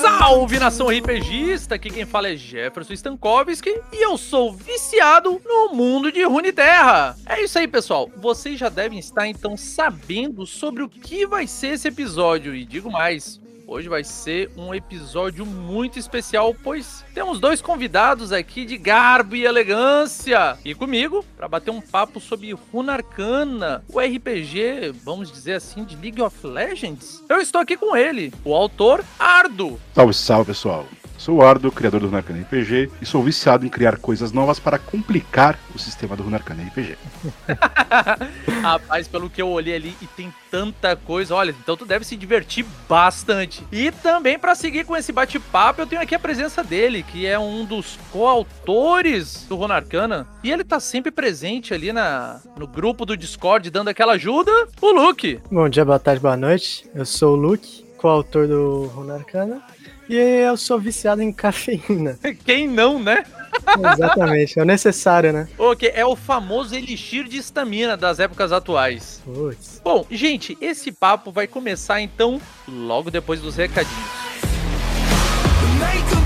Salve nação RPGista! Aqui quem fala é Jefferson Stankovski e eu sou viciado no mundo de Runeterra. É isso aí, pessoal. Vocês já devem estar então sabendo sobre o que vai ser esse episódio e digo mais, Hoje vai ser um episódio muito especial, pois temos dois convidados aqui de garbo e elegância. E comigo, para bater um papo sobre Runa Arcana, o RPG, vamos dizer assim, de League of Legends. Eu estou aqui com ele, o autor Ardo. Salve, salve, pessoal. Sou o Ardo, criador do Runarcana RPG, e sou viciado em criar coisas novas para complicar o sistema do Runarcana RPG. Rapaz, pelo que eu olhei ali e tem tanta coisa, olha, então tu deve se divertir bastante. E também para seguir com esse bate-papo, eu tenho aqui a presença dele, que é um dos coautores do Runarcana, e ele tá sempre presente ali na, no grupo do Discord, dando aquela ajuda, o Luke. Bom dia, boa tarde, boa noite. Eu sou o Luke, coautor do Runarcana. E eu sou viciado em cafeína. Quem não, né? Exatamente, é o necessário, né? Ok, é o famoso elixir de estamina das épocas atuais. Putz. Bom, gente, esse papo vai começar então logo depois dos recadinhos. Make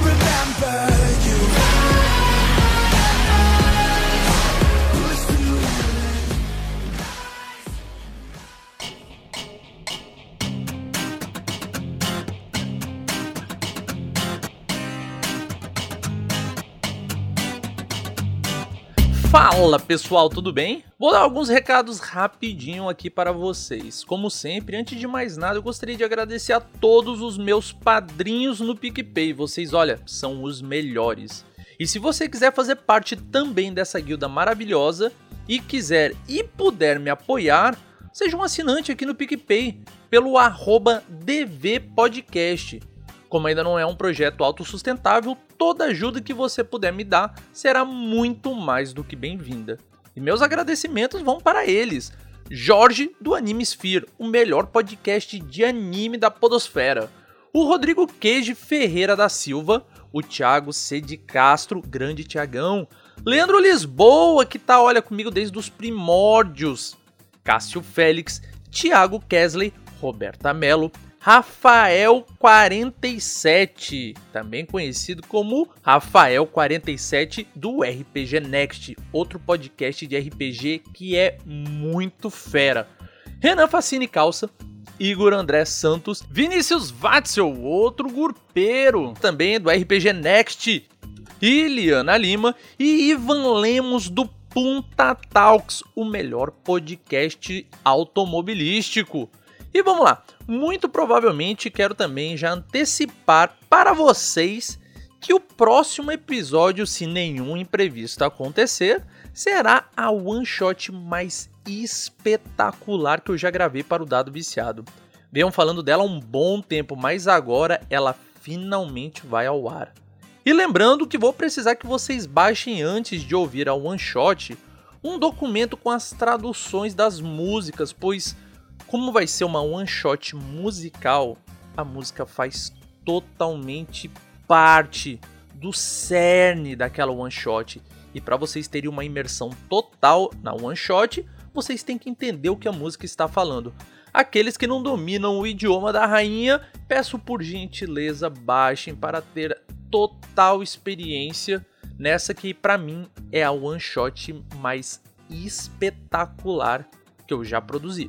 Fala pessoal, tudo bem? Vou dar alguns recados rapidinho aqui para vocês. Como sempre, antes de mais nada, eu gostaria de agradecer a todos os meus padrinhos no PicPay. Vocês, olha, são os melhores. E se você quiser fazer parte também dessa guilda maravilhosa e quiser e puder me apoiar, seja um assinante aqui no PicPay pelo arroba DVPodcast. Como ainda não é um projeto autossustentável, toda ajuda que você puder me dar será muito mais do que bem-vinda. E meus agradecimentos vão para eles. Jorge do Anime Sphere, o melhor podcast de anime da podosfera. O Rodrigo Queijo Ferreira da Silva, o Thiago C. de Castro, grande Tiagão. Leandro Lisboa, que tá, olha, comigo desde os primórdios. Cássio Félix, Thiago Kesley, Roberta Mello, Rafael47, também conhecido como Rafael47 do RPG Next, outro podcast de RPG que é muito fera. Renan Facine Calça, Igor André Santos, Vinícius Watzel, outro gurpeiro, também do RPG Next, Iliana Lima e Ivan Lemos do Punta Talks, o melhor podcast automobilístico. E vamos lá, muito provavelmente quero também já antecipar para vocês que o próximo episódio, se nenhum imprevisto acontecer, será a one shot mais espetacular que eu já gravei para o Dado Viciado. Venham falando dela há um bom tempo, mas agora ela finalmente vai ao ar. E lembrando que vou precisar que vocês baixem antes de ouvir a one shot um documento com as traduções das músicas, pois como vai ser uma one shot musical, a música faz totalmente parte do cerne daquela one shot. E para vocês terem uma imersão total na one shot, vocês têm que entender o que a música está falando. Aqueles que não dominam o idioma da rainha, peço por gentileza baixem para ter total experiência nessa que para mim é a one shot mais espetacular que eu já produzi.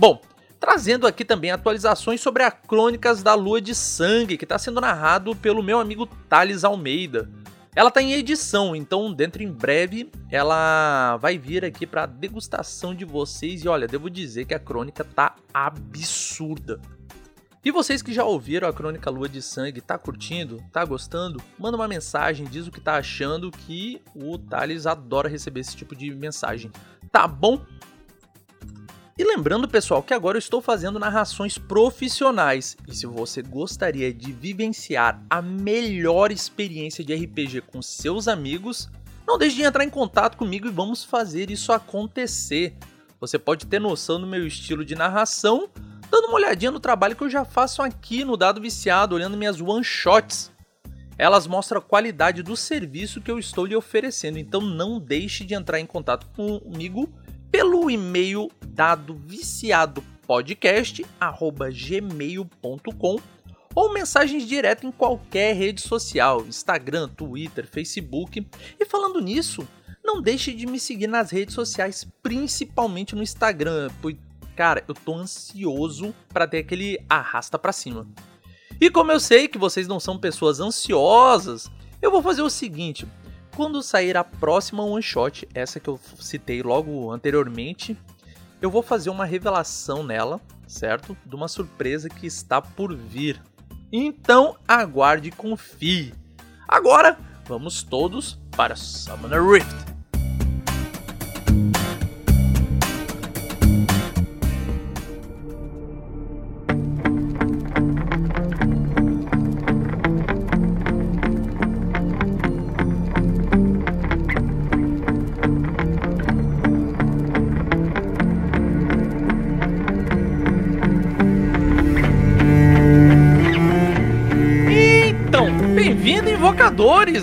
Bom, trazendo aqui também atualizações sobre a Crônicas da Lua de Sangue, que está sendo narrado pelo meu amigo Thales Almeida. Ela está em edição, então dentro em breve ela vai vir aqui para degustação de vocês e olha, devo dizer que a crônica tá absurda. E vocês que já ouviram a Crônica Lua de Sangue, tá curtindo? Tá gostando? Manda uma mensagem, diz o que tá achando que o Thales adora receber esse tipo de mensagem. Tá bom? E lembrando, pessoal, que agora eu estou fazendo narrações profissionais. E se você gostaria de vivenciar a melhor experiência de RPG com seus amigos, não deixe de entrar em contato comigo e vamos fazer isso acontecer. Você pode ter noção do meu estilo de narração, dando uma olhadinha no trabalho que eu já faço aqui no Dado Viciado, olhando minhas one shots. Elas mostram a qualidade do serviço que eu estou lhe oferecendo, então não deixe de entrar em contato comigo pelo e-mail dadoviciadopodcast@gmail.com ou mensagens direto em qualquer rede social, Instagram, Twitter, Facebook. E falando nisso, não deixe de me seguir nas redes sociais, principalmente no Instagram, pois cara, eu tô ansioso para ter aquele arrasta para cima. E como eu sei que vocês não são pessoas ansiosas, eu vou fazer o seguinte: quando sair a próxima one shot, essa que eu citei logo anteriormente, eu vou fazer uma revelação nela, certo? De uma surpresa que está por vir. Então aguarde e confie. Agora, vamos todos para Summoner Rift.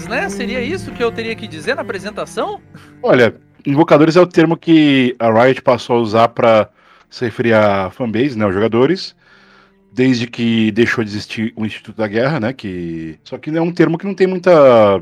Invocadores, né? Seria isso que eu teria que dizer na apresentação? Olha, invocadores é o termo que a Riot passou a usar para se referir a fanbase, né, os jogadores, desde que deixou de existir o Instituto da Guerra, né, que só que é um termo que não tem muita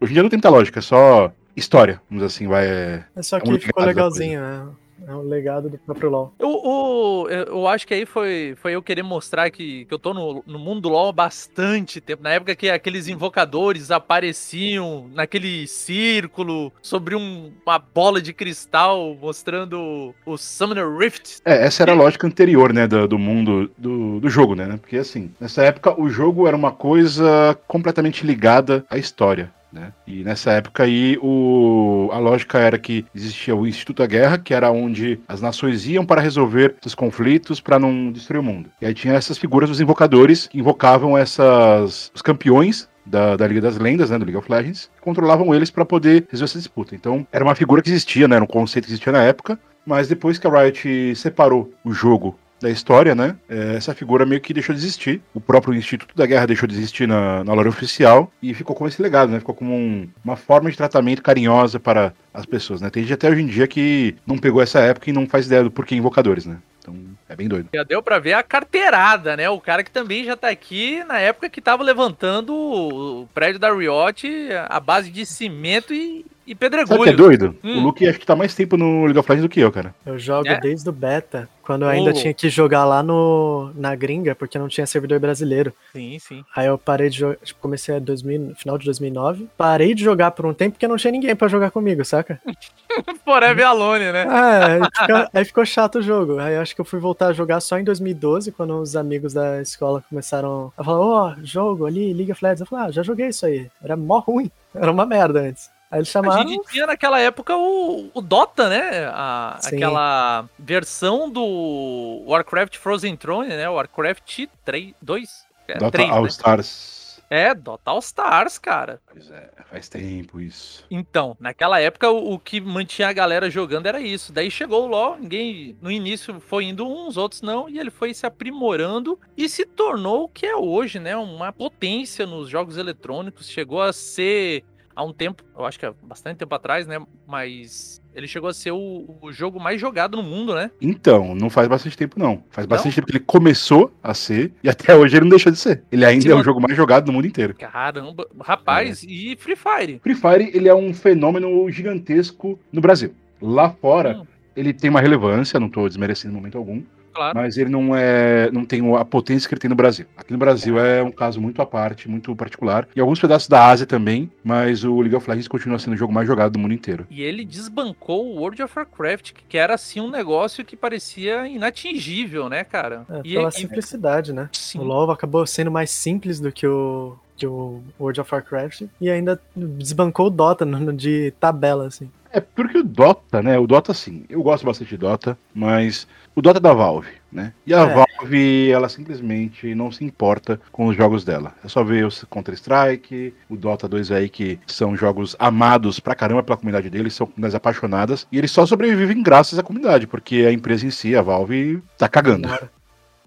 hoje em dia não tem muita lógica, é só história, vamos dizer assim, vai é, só é que é ficou legalzinho, né? É um legado do próprio LoL. Eu, eu, eu acho que aí foi, foi eu querer mostrar que, que eu tô no, no mundo do LoL há bastante tempo. Na época que aqueles invocadores apareciam naquele círculo sobre um, uma bola de cristal mostrando o Summoner Rift. É, essa era a lógica anterior, né, do, do mundo do, do jogo, né? Porque assim, nessa época o jogo era uma coisa completamente ligada à história. Né? E nessa época aí o, a lógica era que existia o Instituto da Guerra, que era onde as nações iam para resolver seus conflitos para não destruir o mundo. E aí tinha essas figuras dos invocadores que invocavam essas os campeões da, da, Liga das Lendas, né, do League of Legends, controlavam eles para poder resolver essa disputa. Então, era uma figura que existia, né, era um conceito que existia na época, mas depois que a Riot separou o jogo da história, né? É, essa figura meio que deixou de existir. O próprio Instituto da Guerra deixou de existir na, na lore oficial e ficou como esse legado, né? Ficou como um, uma forma de tratamento carinhosa para as pessoas, né? Tem gente até hoje em dia que não pegou essa época e não faz ideia do porquê invocadores, né? Então é bem doido. Já deu pra ver a carteirada, né? O cara que também já tá aqui na época que tava levantando o prédio da Riot a base de cimento e, e pedregulho. Sabe que é doido? Hum. O Luke acho que tá mais tempo no League of Legends do que eu, cara. Eu jogo é? desde o beta, quando eu ainda oh. tinha que jogar lá no, na gringa, porque não tinha servidor brasileiro. Sim, sim. Aí eu parei de jogar, tipo, comecei a 2000, final de 2009, parei de jogar por um tempo porque não tinha ninguém para jogar comigo, saca? Forever Alone, né? É, aí, fica, aí ficou chato o jogo. Aí eu acho que eu fui voltar a jogar só em 2012, quando os amigos da escola começaram a falar, ó, oh, jogo ali, League of Legends. Eu falei, ah, já joguei isso aí. Era mó ruim. Era uma merda antes. Aí eles chamaram. A gente tinha naquela época o, o Dota, né? A, aquela versão do Warcraft Frozen Throne, né? Warcraft 3, 2? É, Dota 3, All né? Stars. É, Dota All Stars, cara. Pois é, faz tempo isso. Então, naquela época o, o, que mantinha a galera jogando era isso. Daí chegou o LoL, ninguém no início foi indo uns, outros não, e ele foi se aprimorando e se tornou o que é hoje, né? Uma potência nos jogos eletrônicos. Chegou a ser há um tempo, eu acho que é bastante tempo atrás, né? Mas ele chegou a ser o, o, jogo mais jogado no mundo, né? Então, não faz bastante tempo, não. Faz bastante tempo que ele começou a ser e até hoje ele não deixou de ser. Ele ainda Sim, é o jogo mais jogado no mundo inteiro. Caramba, rapaz, é. e Free Fire? Free Fire, ele é um fenômeno gigantesco no Brasil. Lá fora, hum. ele tem uma relevância, não tô desmerecendo em momento algum claro. Mas ele não é, não tem a potência que ele tem no Brasil. Aqui no Brasil é um caso muito à parte, muito particular. E alguns pedaços da Ásia também, mas o League of Legends continua sendo o jogo mais jogado do mundo inteiro. E ele desbancou o World of Warcraft, que era assim um negócio que parecia inatingível, né, cara? É, pela e, simplicidade, né? Sim. O LoL acabou sendo mais simples do que o que o World of Warcraft e ainda desbancou o Dota no, de tabela, assim. É porque o Dota, né? O Dota, sim, eu gosto bastante de Dota, mas o Dota é da Valve, né? E a é. Valve, ela simplesmente não se importa com os jogos dela. É só ver o Counter-Strike, o Dota 2 aí, que são jogos amados pra caramba pela comunidade deles, são comunidades apaixonadas, e eles só sobrevivem graças à comunidade, porque a empresa em si, a Valve, tá cagando.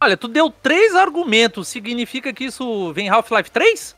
Olha, tu deu três argumentos. Significa que isso vem Half-Life 3?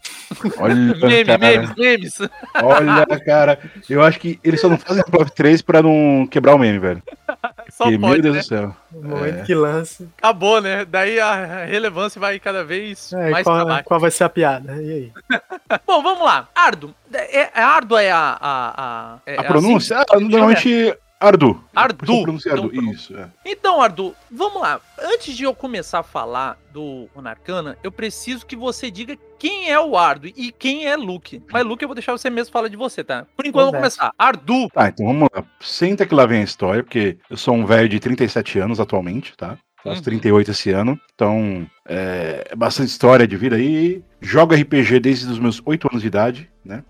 Olha, Meme, cara. memes, memes. Olha, cara, eu acho que eles só não fazem Half-Life 3 pra não quebrar o meme, velho. Só Porque, pode, meu Deus né? do céu. No momento É. que lance. Acabou, né? Daí a relevância vai cada vez É, mais qual, qual vai ser a piada? E aí? Bom, vamos lá. Ardo. É, é, Ardo é a. A, a, é A assim? pronúncia? Ah, Chama- normalmente Ardu. Ardu. Ardu. Então, Isso, é. Então, Ardu, vamos lá. Antes de eu começar a falar do Monarcana, eu preciso que você diga quem é o Ardo e quem é Luke. Mas Luke eu vou deixar você mesmo falar de você, tá? Por enquanto, vamos começar. Ardu. Tá, então vamos lá. Senta que lá vem a história, porque eu sou um velho de 37 anos atualmente, tá? Faço Uhum. 38 esse ano. Então, é é bastante história de vida aí. Jogo RPG desde os meus 8 anos de idade, né?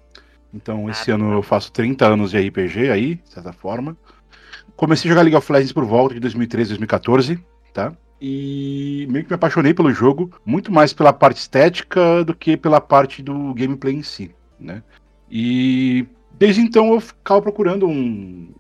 Então, esse ano eu faço 30 anos de RPG aí, de certa forma. Comecei a jogar League of Legends por volta de 2013, 2014, tá? E meio que me apaixonei pelo jogo, muito mais pela parte estética do que pela parte do gameplay em si, né? E desde então eu ficava procurando um,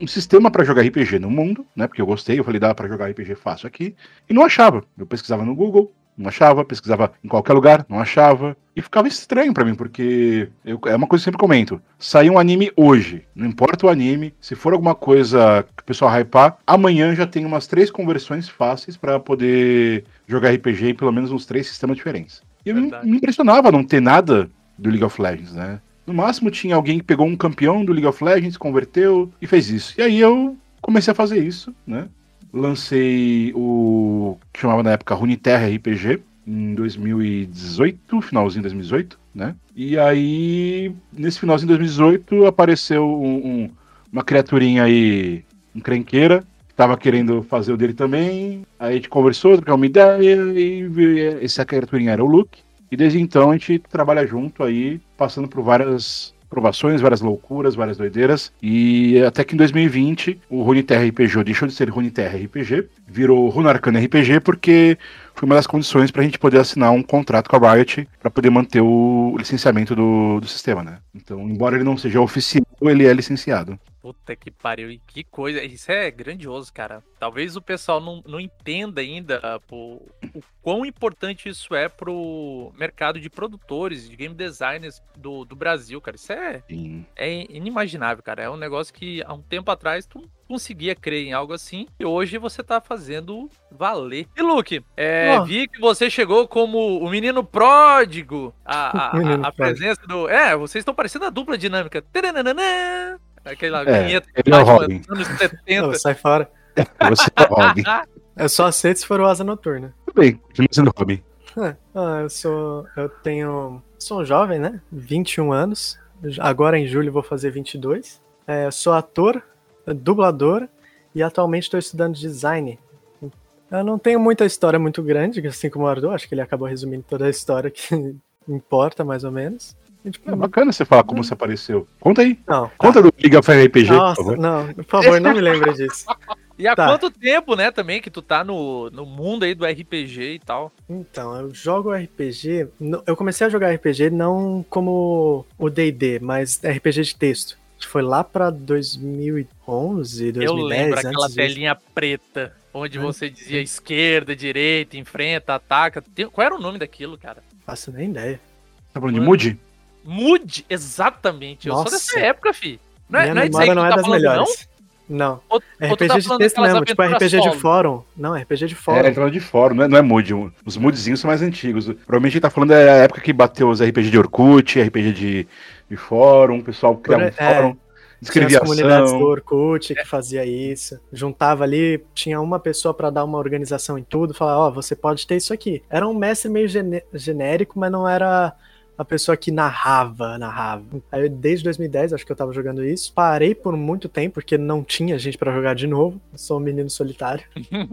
um sistema para jogar RPG no mundo, né? Porque eu gostei, eu falei, dá para jogar RPG fácil aqui. E não achava. Eu pesquisava no Google, não achava, pesquisava em qualquer lugar, não achava. E ficava estranho para mim, porque eu- é uma coisa que eu sempre comento. Sair um anime hoje, não importa o anime, se for alguma coisa que o pessoal hypar, amanhã já tem umas três conversões fáceis para poder jogar RPG em pelo menos uns três sistemas diferentes. E eu me, Verdade. me impressionava não ter nada do League of Legends, né? No máximo tinha alguém que pegou um campeão do League of Legends, converteu e fez isso. E aí eu comecei a fazer isso, né? Lancei o que chamava na época Runeterra RPG em 2018, finalzinho de 2018, né? E aí, nesse finalzinho de 2018, apareceu um- um- uma criaturinha aí, encrenqueira, que tava querendo fazer o dele também. Aí a gente conversou, trocou uma ideia e veio- essa criaturinha era o Luke. E desde então a gente trabalha junto aí, passando por várias provações, várias loucuras, várias doideiras. E até que em 2020 o Runeterra RPG deixou de ser Runeterra RPG, virou Runarcana RPG, porque foi uma das condições para a gente poder assinar um contrato com a Riot para poder manter o licenciamento do, do sistema, né? Então, embora ele não seja oficial, ele é licenciado. Puta que pariu, e que coisa. Isso é grandioso, cara. Talvez o pessoal não, não entenda ainda ah, pô, o quão importante isso é pro mercado de produtores, de game designers do, do Brasil, cara. Isso é, Sim. é inimaginável, cara. É um negócio que há um tempo atrás tu conseguia crer em algo assim e hoje você tá fazendo valer. E Luke, é, vi que você chegou como o menino pródigo. A, a- a- a presença do. É, vocês estão parecendo a dupla dinâmica. Taranana, Aquela É, vinheta ele é o Batman Robin. dos anos Não, 70. sai fora. Você é o Robin. Eu só aceito se for o Asa Noturna. Tudo bem, continua sendo Robin. É, ah, eu sou. Eu tenho. Sou um jovem, né? 21 anos. Agora em julho vou fazer 22. É, sou ator, dublador e atualmente estou estudando design. Eu não tenho muita história muito grande, assim como o Ardo. Acho que ele acabou resumindo toda a história que importa, mais ou menos. E, tipo, É bacana você falar como você apareceu. Conta aí. não, tá. Conta do League of RPG, por Nossa, favor. não, por favor, não me lembre disso. E há Tá. quanto tempo, né, também, que tu tá no, no mundo aí do RPG e tal? Então, eu jogo RPG. Eu comecei a jogar RPG não como o DD, mas RPG de texto. Foi lá pra 2011, 2010. Eu lembro aquela disso. telinha preta, onde Antes- você dizia esquerda, direita, enfrenta, ataca. Qual era o nome daquilo, cara? Faço nem ideia. Tá falando de Mano. Mood? Mude, exatamente. Eu sou Nossa. dessa época, fi. Não é, Minha não é memória não é tá das falando, melhores. Não. não? Tu RPG tá de texto mesmo, tipo RPG de solo? fórum. Não, RPG de É, fórum. entrando de fórum, não é, não é Mood. Os Moodzinhos são mais antigos. Provavelmente ele tá falando da época que bateu os RPG de Orkut, RPG de, de fórum, o pessoal criava um é. fórum, Tinha escrevia as comunidades do. Orkut que fazia isso. Juntava ali, tinha uma pessoa pra dar uma organização em tudo, falar, ó, você pode ter isso aqui. Era um mestre meio genérico, mas não era a pessoa que narrava, narrava. Aí desde 2010, acho que eu tava jogando isso. Parei por muito tempo, porque não tinha gente pra jogar de novo. Eu sou um menino solitário.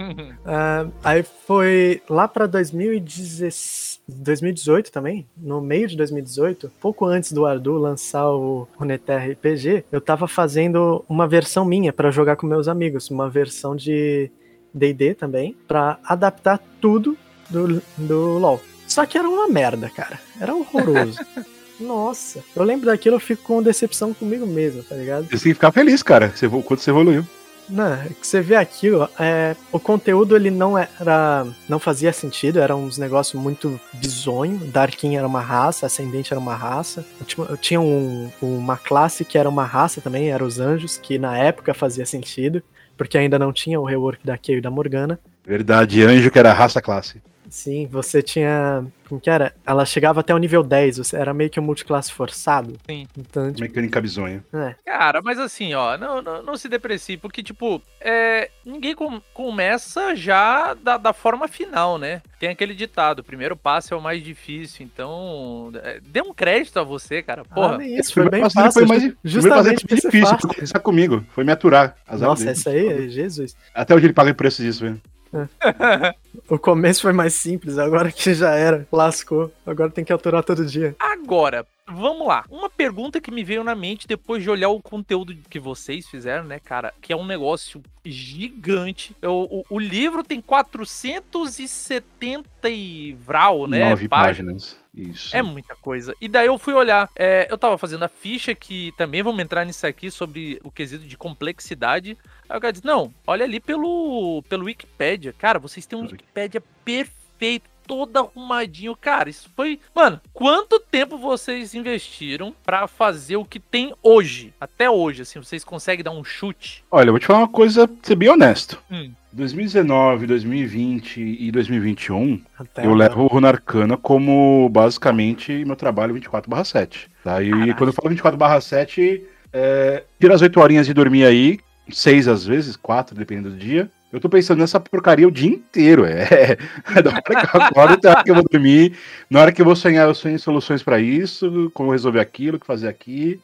Ah, aí foi lá pra 2016 2018 também, no meio de 2018, pouco antes do Ardu lançar o Runeterra RPG, eu tava fazendo uma versão minha pra jogar com meus amigos, uma versão de D&D também, pra adaptar tudo do, do LoL. Só que era uma merda, cara. Era horroroso. Nossa, eu lembro daquilo, eu fico com decepção comigo mesmo, tá ligado? Você tem que ficar feliz, cara, você, quando você evoluiu. Não, é que você vê aquilo, é, o conteúdo ele não era, não fazia sentido, era uns negócios muito bizonho. Darkin era uma raça, Ascendente era uma raça. Tinha, tinha um- uma classe que era uma raça também, era os anjos, que na época fazia sentido. porque ainda não tinha o rework da Kayle e da Morgana. Verdade, anjo que era raça classe. Sim, você tinha. Como que era? Ela chegava até o nível 10, você era meio que um multiclasse forçado. Sim. Então, tipo, Mecânica bizonha. é. Cara, mas assim, ó, não, não, não se deprecie, porque, tipo, é, ninguém com- começa já da, da forma final, né? Tem aquele ditado, o primeiro passo é o mais difícil, então, é, dê um crédito a você, cara, porra. Ah, nem isso, foi bem fácil. Foi mais, ju- justamente ser difícil, fácil. foi começar comigo, foi me aturar. Nossa, essa aí é Jesus. Até hoje ele paga o preço disso, velho. O começo foi mais simples, agora que já era, lascou. Agora tem que aturar todo dia. Agora, vamos lá. Uma pergunta que me veio na mente depois de olhar o conteúdo que vocês fizeram, né, cara? Que é um negócio gigante. O, o, o livro tem 470 e vral, né? Nove páginas. páginas. Isso. É muita coisa. E daí eu fui olhar. é, eu tava fazendo a ficha que também vamos entrar nisso aqui sobre o quesito de complexidade. Aí o cara disse: Não, olha ali pelo, pelo Wikipedia. Cara, vocês têm um Wikipedia perfeito, todo arrumadinho. Cara, isso foi. Mano, quanto tempo vocês investiram pra fazer o que tem hoje? Até hoje, assim, vocês conseguem dar um chute? Olha, eu vou te falar uma coisa, ser bem honesto. Hum. 2019, 2020 e 2021, Até eu levo o Runarcana como basicamente meu trabalho 24/7. Tá? E Caralho. quando eu falo 24/7, é, tira as 8 horinhas de dormir aí, 6 às vezes, 4, dependendo do dia. Eu tô pensando nessa porcaria o dia inteiro. É, da hora que eu acordo até a hora que eu vou dormir. Na hora que eu vou sonhar, eu sonho em soluções pra isso, como resolver aquilo, o que fazer aqui.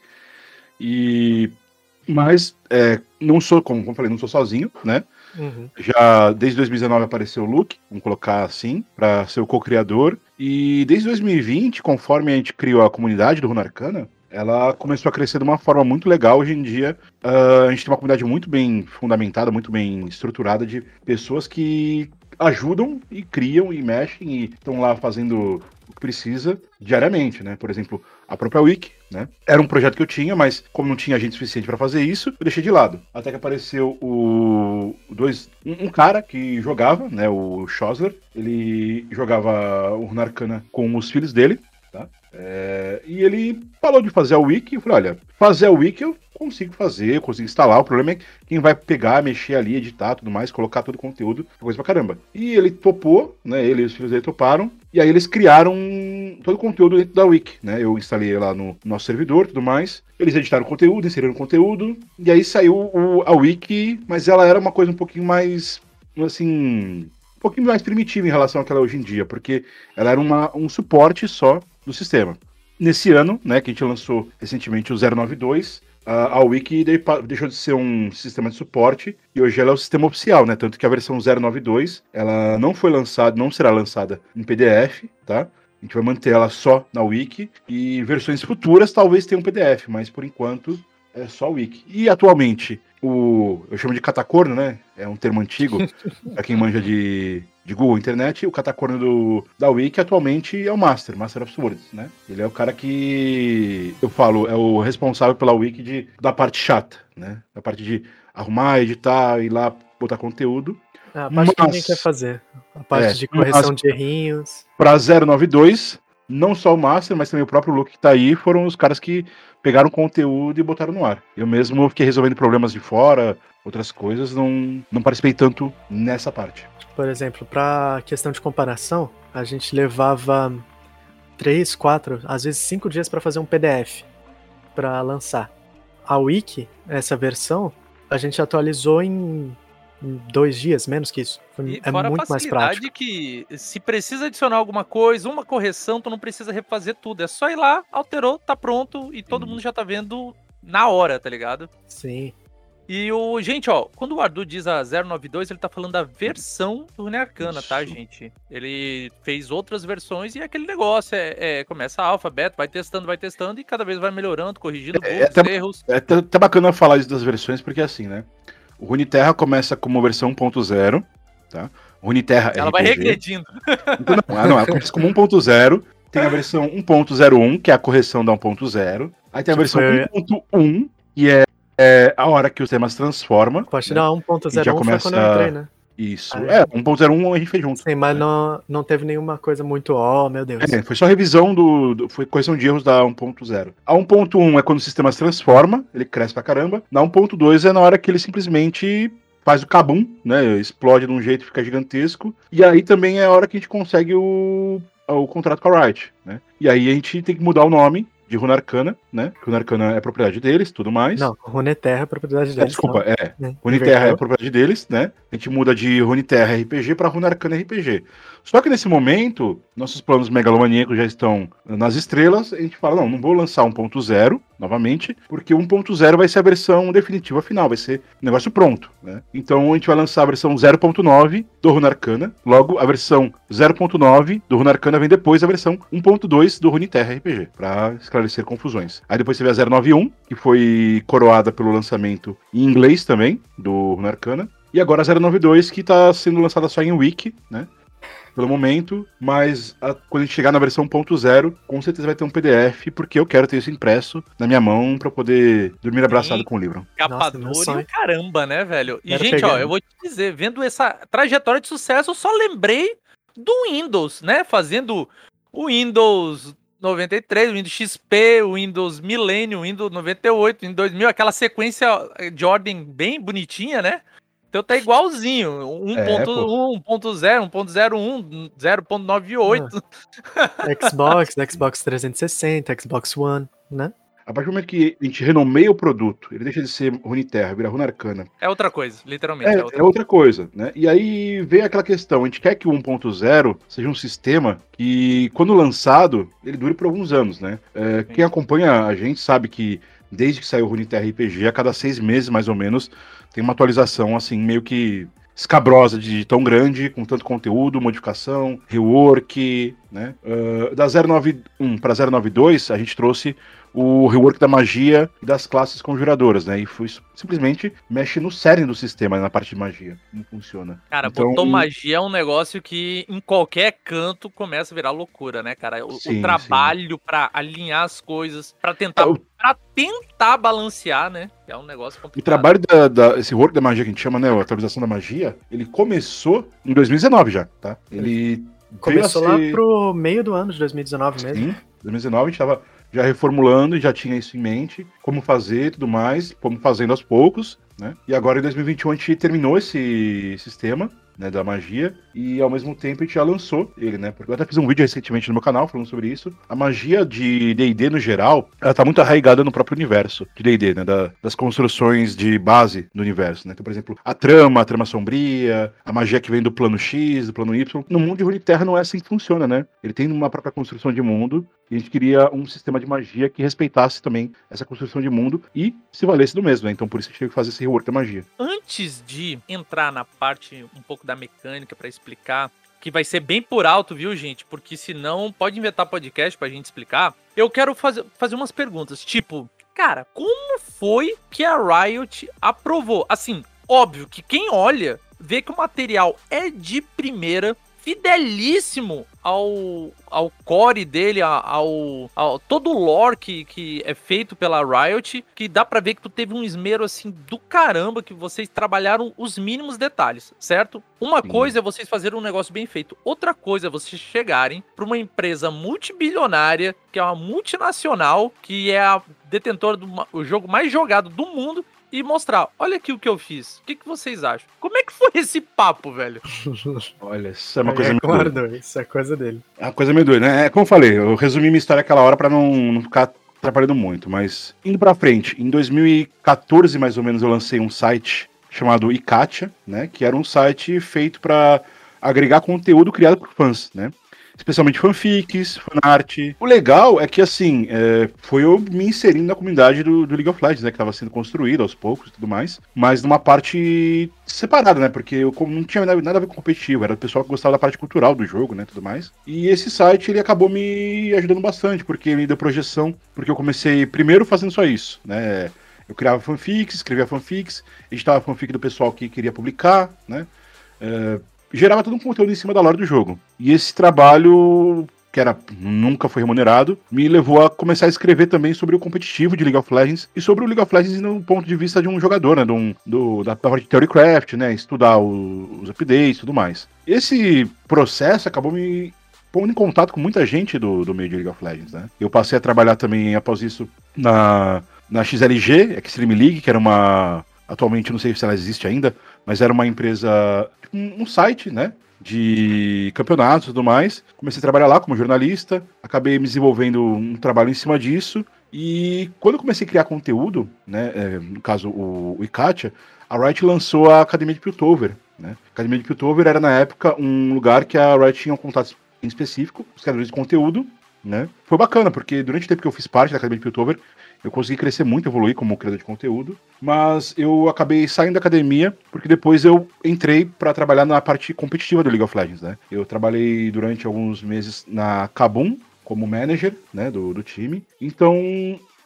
E. Mas, é, não sou, como eu falei, não sou sozinho, né? Uhum. Já desde 2019 apareceu o Luke, vamos colocar assim, para ser o co-criador. E desde 2020, conforme a gente criou a comunidade do Runarcana, ela começou a crescer de uma forma muito legal. Hoje em dia, ah, a gente tem uma comunidade muito bem fundamentada, muito bem estruturada de pessoas que ajudam e criam e mexem e estão lá fazendo o que precisa diariamente, né? Por exemplo, a própria Wiki, né? Era um projeto que eu tinha, mas como não tinha gente suficiente para fazer isso, eu deixei de lado. Até que apareceu o dois um, um cara que jogava, né? O Schosler. Ele jogava o Runarcana com os filhos dele, tá? É, e ele falou de fazer a Wiki. Eu falei, olha, fazer a Wiki eu consigo fazer, eu consigo instalar. O problema é que quem vai pegar, mexer ali, editar, tudo mais, colocar todo o conteúdo, é coisa pra caramba. E ele topou, né? Ele e os filhos dele toparam. E aí eles criaram todo o conteúdo dentro da Wiki, né? Eu instalei lá no nosso servidor, tudo mais. Eles editaram o conteúdo, inseriram o conteúdo. E aí saiu o- a Wiki, mas ela era uma coisa um pouquinho mais, assim, um pouquinho mais primitiva em relação àquela hoje em dia, porque ela era uma, um suporte só do sistema. Nesse ano, né, que a gente lançou recentemente o 092, a, Wiki deixou de ser um sistema de suporte e hoje ela é o sistema oficial, né? Tanto que a versão 092, ela não foi lançada, não será lançada em PDF, tá? A gente vai manter ela só na Wiki e versões futuras talvez tenham PDF, mas por enquanto é só Wiki. E atualmente, o eu chamo de catacorno, né? É um termo antigo para quem manja de, de Google Internet. O catacorno do, da Wiki atualmente é o Master, Master of Swords, né? Ele é o cara que eu falo, é o responsável pela Wiki de, da parte chata, né? Da parte de arrumar, editar, ir lá botar conteúdo. É, a parte que ninguém Mas- quer fazer. A parte É, de correção mas- de errinhos. Para 092, não só o Master, mas também o próprio Luke que tá aí, foram os caras que pegaram conteúdo e botaram no ar. Eu mesmo fiquei resolvendo problemas de fora, outras coisas, não, não participei tanto nessa parte. Por exemplo, para questão de comparação, a gente levava três, quatro, às vezes cinco dias para fazer um PDF para lançar. A Wiki, essa versão, a gente atualizou em, em dois dias, menos que isso. Foi- E é fora muito a mais prático. que se precisa adicionar alguma coisa, uma correção, tu não precisa refazer tudo. É só ir lá, alterou, tá pronto e todo Uhum. mundo já tá vendo na hora, tá ligado? Sim. E o. Gente, ó, quando o Ardu diz a 092, ele tá falando da versão do Rune Arcana, tá, gente? Ele fez outras versões e é aquele negócio. É, é, começa alfa, beta, vai testando, vai testando e cada vez vai melhorando, corrigindo É, bugs, até- erros. É até, até bacana falar isso das versões, porque é assim, né? O Runeterra começa como versão 1.0, tá? O Runeterra Ela vai RPG. regredindo. Então, não, ah, não, ela começa como 1.0, tem a versão 1.01, que é a correção da 1.0, aí tem a Que versão foi- 1.1, que é, é a hora que o tema se transforma. A né? da Já 1.01 foi começa- quando eu entrei, né? Isso. Ah, É, 1.01 a gente fez junto. Sim, mas não, não teve nenhuma coisa muito, ó, meu Deus. É, foi só revisão do, do- Foi correção de erros da 1.0. A 1.1 é quando o sistema se transforma, ele cresce pra caramba. Na 1.2 é na hora que ele simplesmente faz o cabum, né? Explode de um jeito, fica gigantesco. E aí também é a hora que a gente consegue o, o contrato com a Riot, né? E aí a gente tem que mudar o nome de Runarcana, né? Runarcana é propriedade deles, tudo mais. Não, Runeterra é propriedade É, deles. desculpa, não. é. Né? Runeterra é propriedade deles, né? A gente muda de Runeterra RPG para Runarcana RPG. Só que nesse momento, nossos planos megalomaníacos já estão nas estrelas. A gente fala, não, não vou lançar 1.0 novamente, porque 1.0 vai ser a versão definitiva final, vai ser o negócio pronto, né? Então a gente vai lançar a versão 0.9 do Runarcana. Logo, a versão 0.9 do Runarcana vem depois da versão 1.2 do Runeterra RPG, para esclarecer confusões. Aí depois você vê a 091, que foi coroada pelo lançamento em inglês também, do Runarcana. E agora a 092, que está sendo lançada só em Wiki, né? Pelo momento, mas a- quando a gente chegar na versão 1.0, com certeza vai ter um PDF, porque eu quero ter isso impresso na minha mão para poder dormir abraçado Sim. com o livro. Capa dura e caramba, né, velho? E, Quero gente, pegar. ó, eu vou te dizer, vendo essa trajetória de sucesso, eu só lembrei do Windows, né? Fazendo o Windows 93, o Windows XP, o Windows Millennium, o Windows 98, o Windows 2000, aquela sequência de ordem bem bonitinha, né? Então tá igualzinho, 1.1, 1.0, 1.01, 0.98. Xbox, Xbox 360, Xbox One, né? A partir do momento que a gente renomeia o produto, ele deixa de ser Runeterra, vira Runarcana, É outra coisa, literalmente. É, É, outra é outra coisa, né? E aí vem aquela questão, a gente quer que o 1.0 seja um sistema que, quando lançado, ele dure por alguns anos, né? É, quem acompanha a gente sabe que desde que saiu o Runeterra RPG, a cada seis meses, mais ou menos, tem uma atualização, assim, meio que escabrosa de tão grande, com tanto conteúdo, modificação, rework, né? Ah, da 091 para 092, a gente trouxe o rework da magia e das classes conjuradoras, né? E foi simplesmente mexe no cerne do sistema, na parte de magia. Como funciona. Cara, Então- botou magia é um negócio que em qualquer canto começa a virar loucura, né, cara? O, o Sim, trabalho pra alinhar as coisas, pra tentar, É, o- pra tentar balancear, né? É um negócio O complicado. trabalho da, da- esse rework da magia que a gente chama, né? A atualização da magia, ele começou em 2019 já, tá? Ele Começou lá ser- pro meio do ano de 2019 mesmo. Sim, 2019 a gente tava já reformulando e já tinha isso em mente, como fazer e tudo mais, como fazendo aos poucos, né? E agora em 2021 a gente terminou esse sistema, né, da magia, e ao mesmo tempo a gente já lançou ele, né? Porque eu até fiz um vídeo recentemente no meu canal falando sobre isso. A magia de D&D no geral, ela tá muito arraigada no próprio universo de D&D, né? Da- das construções de base do universo, né? Então, por exemplo, a trama, a trama sombria, a magia que vem do plano X, do plano Y. No mundo de Runeterra não é assim que funciona, né? Ele tem uma própria construção de mundo, e a gente queria um sistema de magia que respeitasse também essa construção de mundo e se valesse do mesmo, né? Então por isso a gente teve que fazer esse rework da magia. Antes de entrar na parte um pouco da mecânica pra explicar, que vai ser bem por alto, viu, gente? Porque senão pode inventar podcast pra gente explicar. Eu quero fazer, fazer umas perguntas, tipo, cara, como foi que a Riot aprovou? Assim, óbvio que quem olha vê que o material é de primeira, fidelíssimo ao, ao core dele, ao, ao todo o lore que, que é feito pela Riot, que dá pra ver que tu teve um esmero assim do caramba, que vocês trabalharam os mínimos detalhes, certo? Uma Sim. coisa é vocês fazerem um negócio bem feito, outra coisa é vocês chegarem pra uma empresa multibilionária, que é uma multinacional, que é a detentora do o jogo mais jogado do mundo. E mostrar, olha aqui o que eu fiz. O que, que vocês acham? Como é que foi esse papo, velho? Olha, isso é uma coisa é, meio doida. guardo, isso é coisa dele. É uma coisa meio doida, né? É como eu falei, eu resumi minha história aquela hora pra não, não ficar atrapalhando muito, mas indo pra frente, em 2014 mais ou menos eu lancei um site chamado Ikatia, né, que era um site feito pra agregar conteúdo criado por fãs, né? Especialmente fanfics, fanart. O legal é que, assim, é, foi eu me inserindo na comunidade do, do League of Legends, né? Que tava sendo construída aos poucos e tudo mais. Mas numa parte separada, né? Porque eu não tinha nada, nada a ver com competitivo. Era o pessoal que gostava da parte cultural do jogo, né? Tudo mais. E esse site, ele acabou me ajudando bastante, porque me deu projeção. Porque eu comecei primeiro fazendo só isso, né? Eu criava fanfics, escrevia fanfics, editava fanfic do pessoal que queria publicar, né? É, gerava todo um conteúdo em cima da lore do jogo. E esse trabalho, que era nunca foi remunerado, me levou a começar a escrever também sobre o competitivo de League of Legends e sobre o League of Legends no ponto de vista de um jogador, né? De um- do, da parte de Theorycraft, né? Estudar o- os updates e tudo mais. Esse processo acabou me pondo em contato com muita gente do, do meio de League of Legends, né? Eu passei a trabalhar também, após isso, na, na XLG, Extreme League, que era uma. Atualmente, não sei se ela existe ainda, mas era uma empresa, um, um site, né? De campeonatos e tudo mais. Comecei a trabalhar lá como jornalista, acabei me desenvolvendo um trabalho em cima disso. E quando eu comecei a criar conteúdo, né, é, no caso o, o Ikatia, a Riot lançou a Academia de Piltover. Né? A Academia de Piltover era na época um lugar que a Riot tinha um contato específico, os criadores de conteúdo, né? Foi bacana, porque durante o tempo que eu fiz parte da Academia de Piltover, eu consegui crescer muito, evoluir como criador de conteúdo, mas eu acabei saindo da academia porque depois eu entrei para trabalhar na parte competitiva do League of Legends, né? Eu trabalhei durante alguns meses na Kabum como manager, né, do, do time. Então,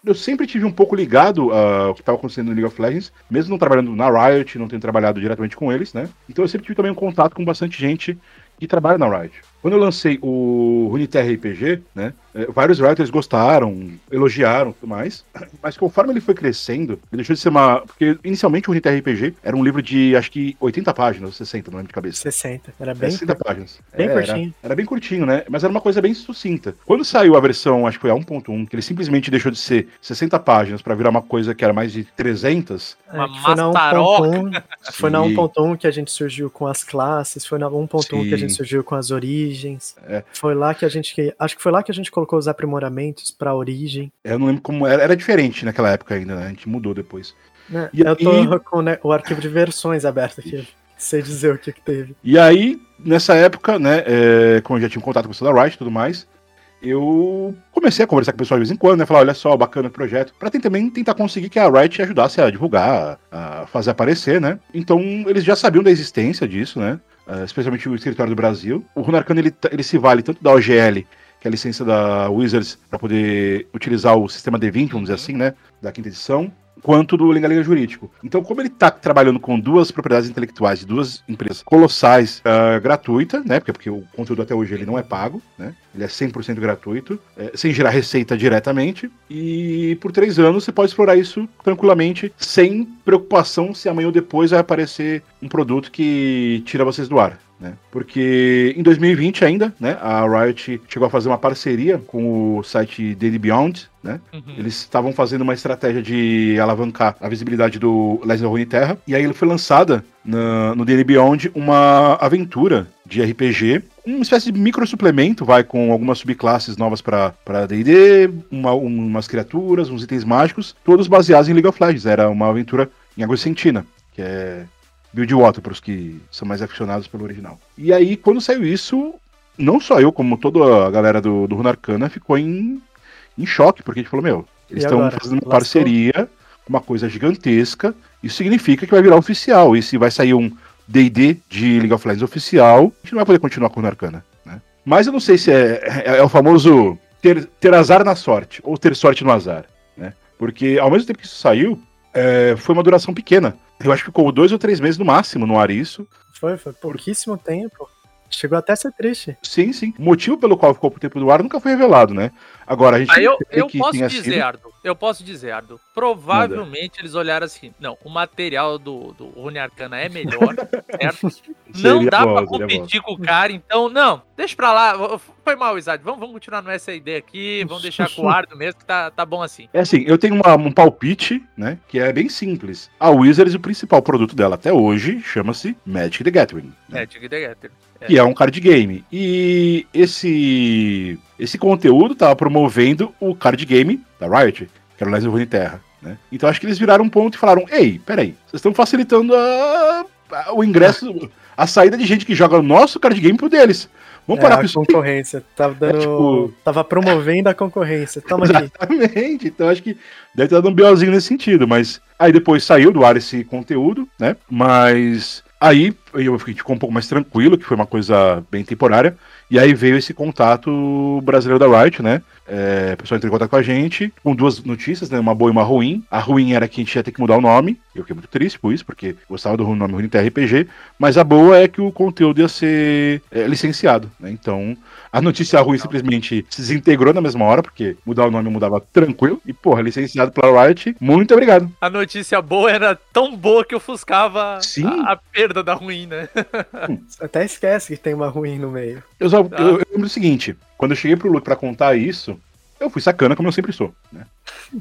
eu sempre tive um pouco ligado ao que estava acontecendo no League of Legends, mesmo não trabalhando na Riot, não tendo trabalhado diretamente com eles, né? Então eu sempre tive também um contato com bastante gente que trabalha na Riot. Quando eu lancei o Runeterra RPG, né, é, vários writers gostaram, elogiaram tudo mais, mas conforme ele foi crescendo, ele deixou de ser uma... Porque inicialmente o RPG era um livro de, acho que 80 páginas, 60, não lembro de cabeça. 60, era bem... 60 páginas. Bem É, curtinho. Era, era bem curtinho, né? Mas era uma coisa bem sucinta. Quando saiu a versão, acho que foi a 1.1, que ele simplesmente deixou de ser 60 páginas pra virar uma coisa que era mais de 300, Uma É, que foi na maçaroca. 1.1, foi na Sim. 1.1 que a gente surgiu com as classes, foi na 1.1 que a gente surgiu com as origens. É. Foi lá que a gente acho que foi lá que a gente colocou os aprimoramentos pra origem, eu não lembro como era, era diferente naquela época ainda, né? A gente mudou depois. né? E eu tô com né, o arquivo de versões aberto aqui. Sei dizer o que que teve. E aí, nessa época, né, é, como eu já tinha um contato com o pessoal da Riot e tudo mais, eu comecei a conversar com o pessoal de vez em quando, né? Falar, olha só, bacana o projeto. Pra também tentar conseguir que a Riot ajudasse a divulgar, a fazer aparecer, né? Então, eles já sabiam da existência disso, né? eh, especialmente o escritório do Brasil. O Runarcano, ele, ele se vale tanto da OGL, que é a licença da Wizards, para poder utilizar o sistema D20, vamos dizer assim, né? Da quinta edição, quanto do Lenga-Lenga Jurídico. Então, como ele está trabalhando com duas propriedades intelectuais de duas empresas colossais ah, gratuita, né? Porque, porque o conteúdo até hoje ele não é pago, né? Ele é 100% gratuito, eh, sem gerar receita diretamente. E por três anos você pode explorar isso tranquilamente, sem preocupação se amanhã ou depois vai aparecer um produto que tira vocês do ar. Né? Porque em 2020 ainda, né, a Riot chegou a fazer uma parceria com o site Daily Beyond, né? Uhum. Eles estavam fazendo uma estratégia de alavancar a visibilidade do Legends of Runeterra. E aí ele foi lançada na- no Daily Beyond uma aventura de RPG, uma espécie de micro suplemento, vai com algumas subclasses novas para D&D, uma- umas criaturas, uns itens mágicos, todos baseados em League of Legends. Era uma aventura em Água Sentina, que é Buildwater para os que são mais aficionados pelo original. E aí, quando saiu isso, não só eu, como toda a galera do, do Runarcana ficou em, em choque, porque a gente falou, meu, eles estão fazendo uma Lascou? parceria, uma coisa gigantesca, isso significa que vai virar oficial, e se vai sair um D&D de League of Legends oficial, a gente não vai poder continuar com o Runarcana, né? Mas eu não sei se é, é, é o famoso ter, ter azar na sorte, ou ter sorte no azar, né? Porque ao mesmo tempo que isso saiu, é, foi uma duração pequena. Eu acho que ficou dois ou três meses no máximo no ar isso. Foi, foi pouquíssimo tempo. Chegou até a ser triste. Sim, sim. O motivo pelo qual ficou por tempo do ar nunca foi revelado, né? Agora, a gente Aí eu, eu que posso tenha dizer, sido- Ardo, eu posso dizer, Ardo, provavelmente eles olharam assim, não, o material do, do Rune Arcana é melhor, certo? Não Seria dá bom, pra seria bom. competir com o cara, então, não, deixa pra lá, foi mal, Isaac, vamos, vamos continuar nessa ideia aqui, vamos deixar com o Ardo mesmo, que tá, tá bom assim. É assim, eu tenho uma- um palpite, né? Que é bem simples. A Wizards, o principal produto dela até hoje, chama-se Magic the Gathering. né? É, Tig the Getter. que é um card game. E esse esse conteúdo tava promovendo o card game da Riot, que era o Legends of Runeterra, né? Então acho que eles viraram um ponto e falaram: "Ei, peraí, vocês estão facilitando a- o ingresso, a saída de gente que joga o nosso card game pro deles. Vamos É, parar a concorrência. Tava dando. É, tipo- Tava promovendo a concorrência. Toma aqui. Exatamente. Então acho que deve ter dado um BOzinho nesse sentido, mas aí depois saiu do ar esse conteúdo, né? Mas aí eu fiquei ficou um pouco mais tranquilo, que foi uma coisa bem temporária. E aí veio esse contato brasileiro da Riot, né? É, o pessoal entrou em contato com a gente, com duas notícias, né? Uma boa e uma ruim. A ruim era que a gente ia ter que mudar o nome. Eu fiquei muito triste por isso, porque gostava do nome Ruim RPG. Mas a boa é que o conteúdo ia ser é, licenciado, né? Então, a notícia ruim simplesmente se desintegrou na mesma hora, porque mudar o nome mudava tranquilo. E, porra, licenciado pela Riot, muito obrigado. A notícia boa era tão boa que ofuscava Sim. a, a perda da ruim, né? Você até esquece que tem uma ruim no meio. Eu, só, Tá. eu, eu lembro do seguinte: quando eu cheguei pro Luke pra contar isso, Eu fui sacana, como eu sempre sou, né?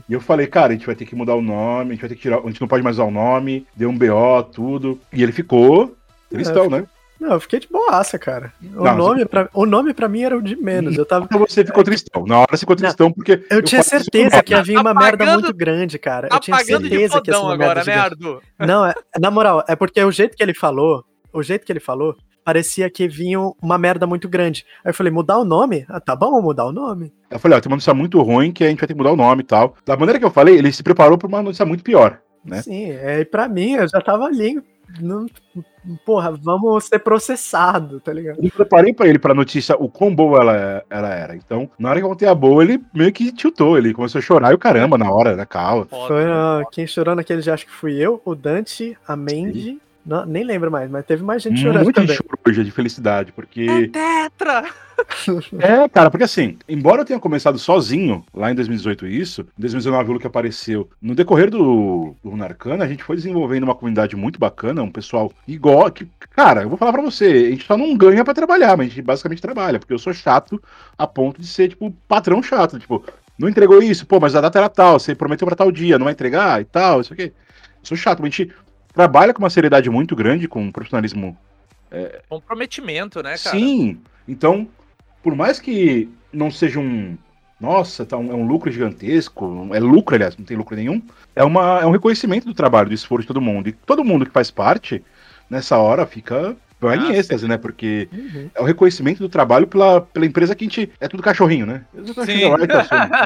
E eu falei, cara, a gente vai ter que mudar o nome, a gente vai ter que tirar. A gente não pode mais usar o nome, deu um BO, tudo. E ele ficou tristão, né? Não, eu fiquei de boaça, cara. O, Não, nome, pra, o nome pra mim era o de menos. Eu tava. Então você ficou tristão. Na hora você ficou tristão, porque. Eu tinha faço isso certeza que ia vir uma merda Apagando- muito grande, cara. Eu tinha certeza que ia ser uma merda agora, né. Ardu? Não, é- na moral, é porque o jeito que ele falou, o jeito que ele falou, parecia que vinha uma merda muito grande. Aí eu falei, mudar o nome? Ah, tá bom, mudar o nome. Eu falei, ó, tem uma notícia muito ruim que a gente vai ter que mudar o nome e tal. Da maneira que eu falei, ele se preparou pra uma notícia muito pior. Né? Sim, é, e pra mim, eu já tava ali. Não, porra, vamos ser processado, tá ligado? Eu preparei pra ele pra notícia o quão boa ela, ela era. Então, na hora que eu contei a boa, ele meio que tiltou. Ele começou a chorar e o caramba na hora, na calma. Foda, Foi, né? ah, quem chorou naquele dia, acho que fui eu, o Dante, a Mandy. Não, nem lembro mais, mas teve mais gente chorando Muita também. gente chorou hoje de felicidade, É porque. tetra! É, cara, porque assim, embora eu tenha começado sozinho lá em 2018 isso, em 2019 o Luke apareceu. No decorrer do, do Runarcana, a gente foi desenvolvendo uma comunidade muito bacana, um pessoal igual. Que, cara, eu vou falar pra você, a gente só não ganha pra trabalhar, mas a gente basicamente trabalha, porque eu sou chato a ponto de ser, tipo, patrão chato. Tipo, não entregou isso, pô, mas a data era tal, você prometeu pra tal dia, não vai entregar e tal, isso aqui. Eu sou chato, mas a gente trabalha com uma seriedade muito grande, com um profissionalismo Comprometimento, né, cara? Sim. Então, por mais que não seja um. Nossa, tá um- é um lucro gigantesco. É lucro, aliás, não tem lucro nenhum. É, uma, é um reconhecimento do trabalho, do esforço de todo mundo. E todo mundo que faz parte, nessa hora, fica. Vai em Ah, êxtase, né? Porque Uhum. é o reconhecimento do trabalho pela, pela empresa que a gente. É tudo cachorrinho, né? Eu sou Sim. cachorrinho.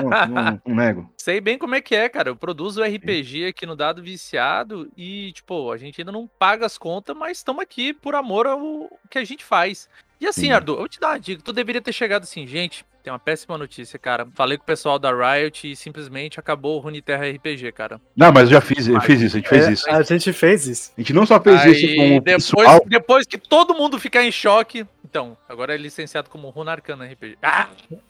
Não, não, não nego. Sei bem como é que é, cara. Eu produzo RPG aqui no Dado Viciado e, tipo, a gente ainda não paga as contas, mas estamos aqui por amor ao que a gente faz. E assim, Sim. Ardu, eu te dar uma dica. Tu deveria ter chegado assim, gente. Tem uma péssima notícia, cara. Falei com o pessoal da Riot e simplesmente acabou o Runeterra RPG, cara. Não, mas eu já fiz, eu fiz isso, a gente fez É, isso. A gente fez isso. A gente não só fez isso com Aí o depois, pessoal. depois que todo mundo ficar em choque. Então, agora é licenciado como Runarcana RPG. Ah,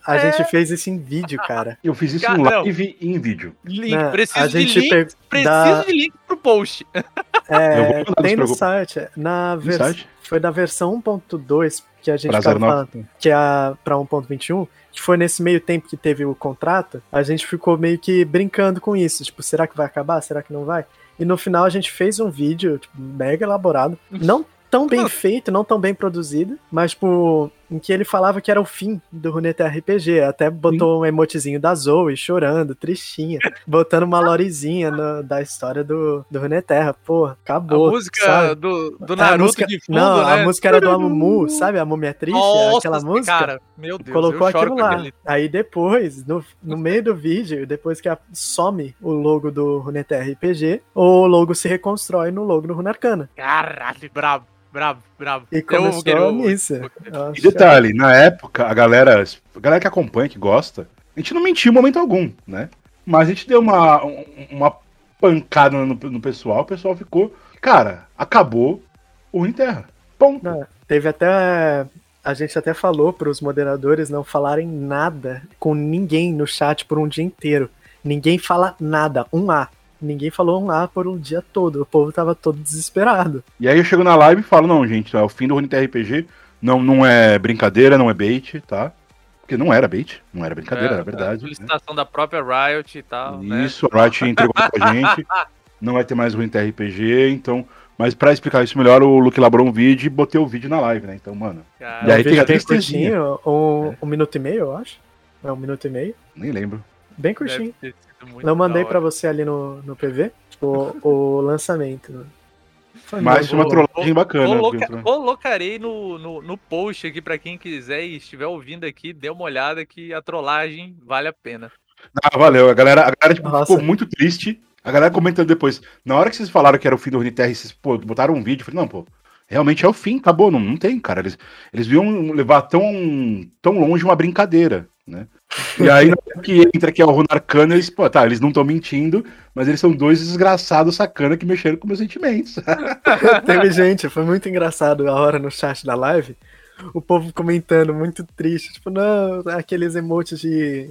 A É. gente fez isso em vídeo, cara. Eu fiz isso Cara, em não. live e em vídeo. link. Né, preciso a de gente link. pegou Preciso da- de link pro post. É, não tem no site. Na No site? Foi da versão 1.2 que a gente Pra tava 09. falando, que é a pra 1.21, que foi nesse meio tempo que teve o contrato, a gente ficou meio que brincando com isso. Tipo, será que vai acabar? Será que não vai? E no final a gente fez um vídeo, tipo, mega elaborado. Não tão bem feito, não tão bem produzido, mas, tipo, em que ele falava que era o fim do Runeterra RPG. Até botou um emotezinho da Zoe chorando, tristinha, botando uma lorezinha no- da história do, do Runeterra. Pô, acabou. a música sabe? do, do A Naruto música- de fundo, Não, né? a música era do Amumu, sabe? A Múmia Triste, Nossa, aquela música. Cara, meu Deus, colocou eu choro aquilo lá. aquele- Aí depois, no, no meio do vídeo, depois que a- some o logo do Runeterra RPG, o logo se reconstrói no logo do Runarcana. Caralho, brabo, brabo, brabo. E Eu começou o- nisso. Eu E detalhe, na época, a galera, a galera que acompanha, que gosta, a gente não mentiu em momento algum, né? Mas a gente deu uma, um- uma pancada no, no pessoal, o pessoal ficou, cara, acabou o Runeterra. Ponto. Não, Teve até. A gente até falou para os moderadores não falarem nada com ninguém no chat por um dia inteiro. Ninguém fala nada, um A. Ninguém falou um A por um dia todo. O povo tava todo desesperado. E aí eu chego na live e falo, não, gente, é o fim do Runeterra RPG, não, não é brincadeira, não é bait, tá? Porque não era bait, não era brincadeira, É, era verdade. a né? Solicitação da própria Riot e tal, né? Isso, a Riot entregou pra gente. Não vai ter mais Runeterra RPG, então... Mas pra explicar isso melhor, o Luke elaborou um vídeo e botei o vídeo na live, né? Então, mano, Cara, E aí tem vídeo a bem tristezinha. curtinho, um, um minuto e meio, eu acho. É um minuto e meio. nem lembro. Bem deve curtinho. Muito Eu mandei hora. você ali no, no PV, tipo, o lançamento. Foi Mas bom. uma trollagem bacana. Coloca- colocarei no, no, no post aqui pra quem quiser e estiver ouvindo aqui, dê uma olhada que a trollagem vale a pena. Ah, valeu. A galera, a galera tipo, ficou muito triste. A galera comentando depois. Na hora que vocês falaram que era o fim do Runeterra e vocês pô, botaram um vídeo, eu falei, não, pô, realmente é o fim, acabou. Não, não tem, cara. Eles, eles iam levar tão, tão longe uma brincadeira, né? E aí, que entra aqui é o Runarcana, eles, pô, tá, eles não estão mentindo, mas eles são dois desgraçados sacana que mexeram com meus sentimentos. Teve gente, foi muito engraçado a hora no chat da live. O povo comentando, muito triste. Tipo, não, aqueles emotes de,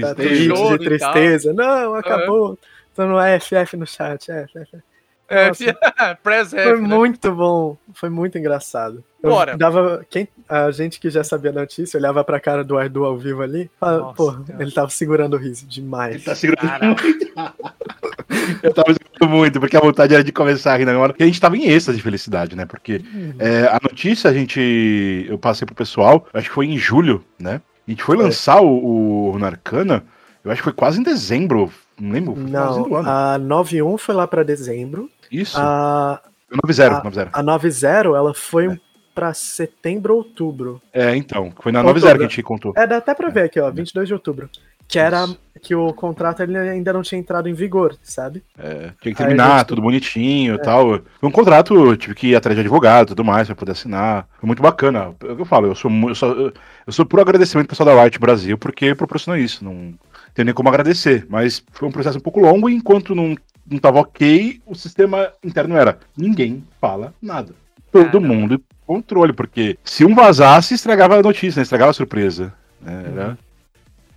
da tristeza. Choro de tristeza. Não, acabou. Tô no FF no chat. é, FF. É, Nossa. F, Foi né? muito bom, foi muito engraçado. Eu Bora. dava, quem, a gente que já sabia a notícia olhava pra cara do Ardu ao vivo ali, falava, pô, ele tava segurando o riso demais. Ele tá segurando. Eu tava segurando muito, porque a vontade era de começar a rir na hora. E a gente tava em êxtase de felicidade, né? Porque é, a notícia a gente. Eu passei pro pessoal, acho que foi em julho, né? A gente foi Foi. lançar o, o Narcana, eu acho que foi quase em dezembro. Não lembro, foi quase do Não, ano. a 91 foi lá pra dezembro, Isso. a, 9-0, a- 9-0. a 90 ela foi É. pra setembro ou outubro. É, então, foi na Outubro. 9-0 que a gente contou. É, dá até pra ver aqui, ó, 22 de outubro. Que era Isso. que o contrato ele ainda não tinha entrado em vigor, sabe? É, tinha que terminar, gente- tudo bonitinho e tal. Foi um contrato, eu tive que ir atrás de advogado e tudo mais pra poder assinar. Foi muito bacana. É o que eu falo, eu sou, eu sou, eu sou por agradecimento ao pessoal da Riot Brasil, porque proporcionou isso. Não tem nem como agradecer. Mas foi um processo um pouco longo e enquanto não, não tava ok, o sistema interno era ninguém fala nada. Todo Caramba. mundo controle, porque se um vazasse, estragava a notícia, né? estragava a surpresa. né? Era-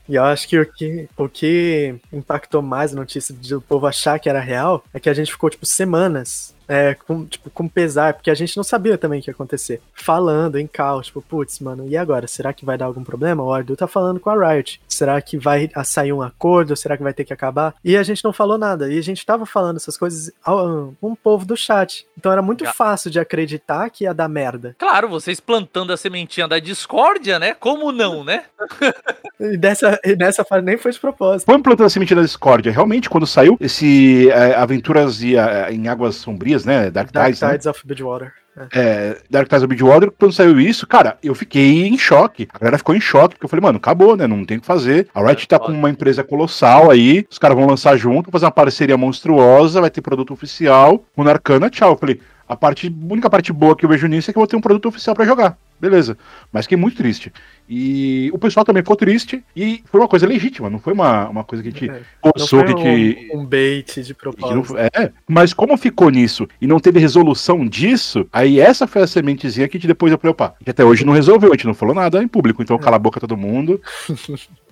E eu acho que o que, o que impactou mais a notícia de o povo achar que era real é que a gente ficou, tipo, semanas é, com, tipo, com pesar, porque a gente não sabia também o que ia acontecer. Falando em caos, tipo, putz, mano, e agora? Será que vai dar algum problema? O Ardu tá falando com a Riot. Será que vai a- sair um acordo? Será que vai ter que acabar? E a gente não falou nada. E a gente tava falando essas coisas ao, com o povo do chat. Então era muito Já. fácil de acreditar que ia dar merda. Claro, vocês plantando a sementinha da discórdia, né? Como não, né? E dessa, e nessa fase nem foi de propósito. Foi plantando a semente da discórdia. Realmente, quando saiu esse é, Aventuras e, é, em Águas Sombrias, né? Dark Dark Tides, né? Tides of Bridgewater. É, Dark Tides of Bridgewater, quando saiu isso, cara, eu fiquei em choque. A galera ficou em choque, porque eu falei, mano, acabou, né? Não tem o que fazer. A Riot tá com uma empresa colossal aí, os caras vão lançar junto, fazer uma parceria monstruosa, vai ter produto oficial. O Narcana, tchau. Eu falei, a parte, a única parte boa que eu vejo nisso é que eu vou ter um produto oficial pra jogar. Beleza. Mas fiquei muito triste. E o pessoal também ficou triste. E foi uma coisa legítima, não foi uma, uma coisa que a gente É. Coçou, foi que a gente. um, um bait de que propósito. é, mas como ficou nisso e não teve resolução disso, aí essa foi a sementezinha que a gente depois eu falei, opa, gente até hoje não resolveu, a gente não falou nada em público, então cala a boca todo mundo.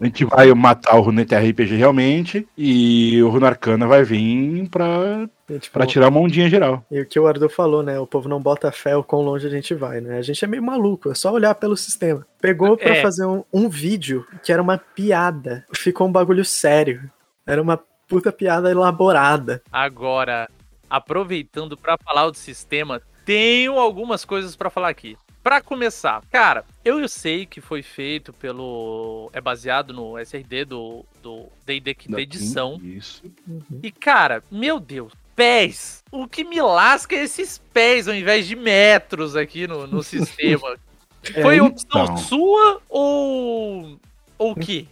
A gente vai matar o Runeta RPG realmente e o Runarcana vai vir pra, E, tipo, pra tirar uma ondinha geral. e o que o Ardu falou, né? O povo não bota fé o quão longe a gente vai, né? A gente é meio maluco, é só olhar pelo sistema. Pegou pra É. fazer um, um vídeo que era uma piada. Ficou um bagulho sério. Era uma puta piada elaborada. Agora, aproveitando pra falar do sistema, tenho algumas coisas pra falar aqui. Pra começar, cara, eu sei que foi feito pelo. É baseado no SRD do do D&D quinta edição. Isso. E, cara, meu Deus, pés. O que me lasca é esses pés ao invés de metros aqui no, no sistema. Foi É, opção então. sua ou. Ou o quê?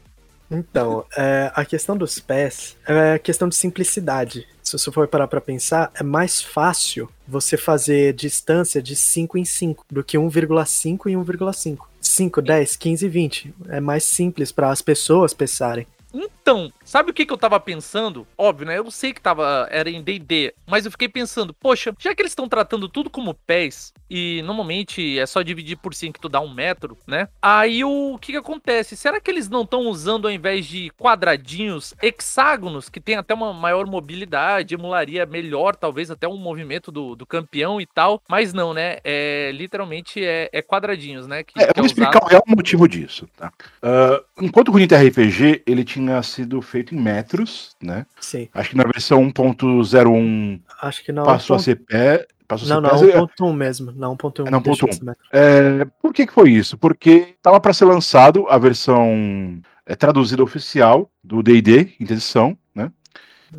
Então, é, a questão dos pés é a questão de simplicidade. Se você for parar pra pensar, é mais fácil você fazer distância de 5 em 5 do que 1,5 em 1,5. 5, 10, 15, 20. É mais simples para as pessoas pensarem. Então, sabe o que, que eu tava pensando? Óbvio, né? Eu sei que tava, era em D&D, mas eu fiquei pensando, poxa, já que eles estão tratando tudo como pés, e normalmente é só dividir por 5 que tu dá um metro, né? Aí o que que acontece? Será que eles não estão usando, ao invés de quadradinhos, hexágonos, que tem até uma maior mobilidade, emularia melhor, talvez até um movimento do, do campeão e tal, mas não, né? É, literalmente é, é quadradinhos, né? Que, É, eu é vou explicar o real motivo disso, tá? Ah, enquanto o Runita RPG, ele tinha sido feito em metros, né? Sim. Acho que na versão 1.01 Acho que não. passou a ser pé. Passou Não, a não, ser pés. 1.1 mesmo. Não, 1.1. É, não, deixa 1.1. esse metro. É, por que, que foi isso? Porque estava para ser lançado a versão é, traduzida oficial do D&D, quinta edição, né?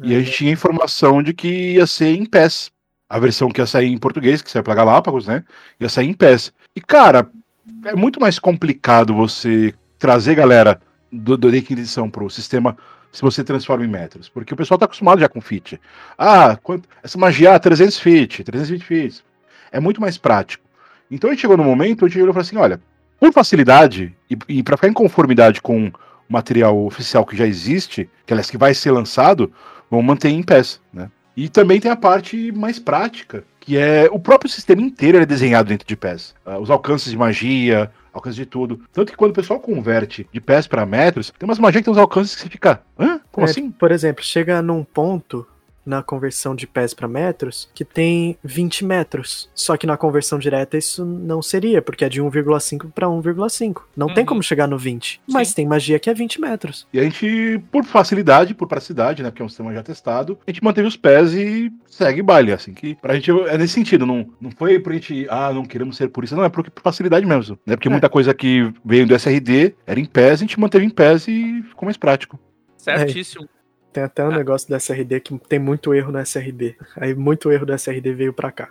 E a gente tinha informação de que ia ser em PES. A versão que ia sair em português, que saiu para Galápagos, né? Ia sair em PES. E, cara, é muito mais complicado você trazer galera do, do quinta edição pro sistema se você transforma em metros. Porque o pessoal tá acostumado já com fit. Ah, quanto, essa magia, ah, 300 feet, 320 feet. É muito mais prático. Então a gente chegou no momento onde a gente olhou e falou assim: olha, por facilidade e, e para ficar em conformidade com o material oficial que já existe, que aliás que vai ser lançado, vamos manter em pés, né? E também tem a parte mais prática, que é o próprio sistema inteiro é desenhado dentro de PES. Ah, os alcances de magia, alcance de tudo. Tanto que quando o pessoal converte de PES para metros, tem umas magias que tem uns alcances que você fica, hã? Como É, assim? Por exemplo, chega num ponto na conversão de pés para metros que tem 20 metros. Só que na conversão direta isso não seria, porque é de 1,5 para 1,5. Não tem Uhum. como chegar no 20. Mas Sim. tem magia que é 20 metros. E a gente, por facilidade, por praticidade, né? Porque é um sistema já testado, a gente manteve os pés e segue baile, assim, que pra gente é nesse sentido, não, não foi pra gente, ah, não queremos ser por isso, não, é porque por facilidade mesmo, né? Porque É. muita coisa que veio do SRD era em pés, a gente manteve em pés e ficou mais prático. Certíssimo. Tem até um Ah. negócio do SRD que tem muito erro no SRD. Aí muito erro do SRD veio pra cá.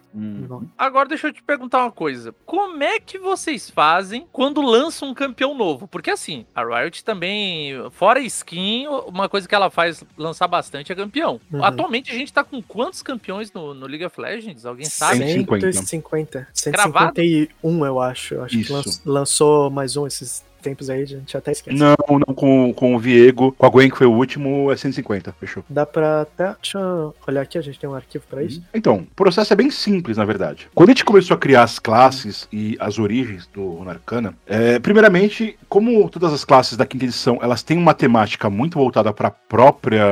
Agora deixa eu te perguntar uma coisa. Como é que vocês fazem quando lançam um campeão novo? Porque assim, a Riot também, fora skin, uma coisa que ela faz lançar bastante é campeão. Uhum. Atualmente a gente tá com quantos campeões no, no League of Legends? Alguém sabe? 150. 150. Cravado? 151, eu acho. Eu acho que Isso. lan- lançou mais um esses tempos aí, a gente até esquece. Não, não com, com o Viego, com a Gwen, que foi o último, é 150, fechou. Dá pra até. Deixa eu olhar aqui, a gente tem um arquivo pra isso. Então, o processo é bem simples, na verdade. Quando a gente começou a criar as classes e as origens do Runa Arcana, é, primeiramente, como todas as classes da quinta edição, elas têm uma temática muito voltada para a própria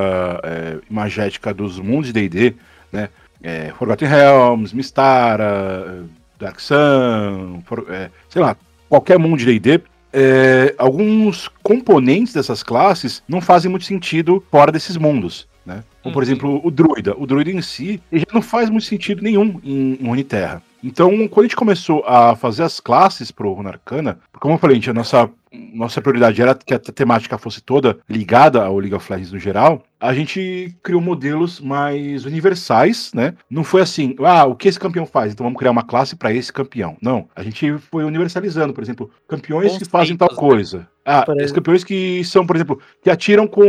é, imagética dos mundos de D&D, né? É, Forgotten Realms, Mistara, Dark Sun, for- é, sei lá, qualquer mundo de D&D, é, alguns componentes dessas classes não fazem muito sentido fora desses mundos, né? Como, por Uhum. exemplo, o druida. O druida em si, ele já não faz muito sentido nenhum em, em Runeterra. Então, quando a gente começou a fazer as classes pro Runa Arcana, como eu falei, a nossa, nossa prioridade era que a temática fosse toda ligada ao League of Legends no geral, a gente criou modelos mais universais, né? Não foi assim, ah, o que esse campeão faz? Então vamos criar uma classe para esse campeão. Não, a gente foi universalizando, por exemplo, campeões que fazem tal né? coisa. Ah, os campeões que são, por exemplo, que atiram com,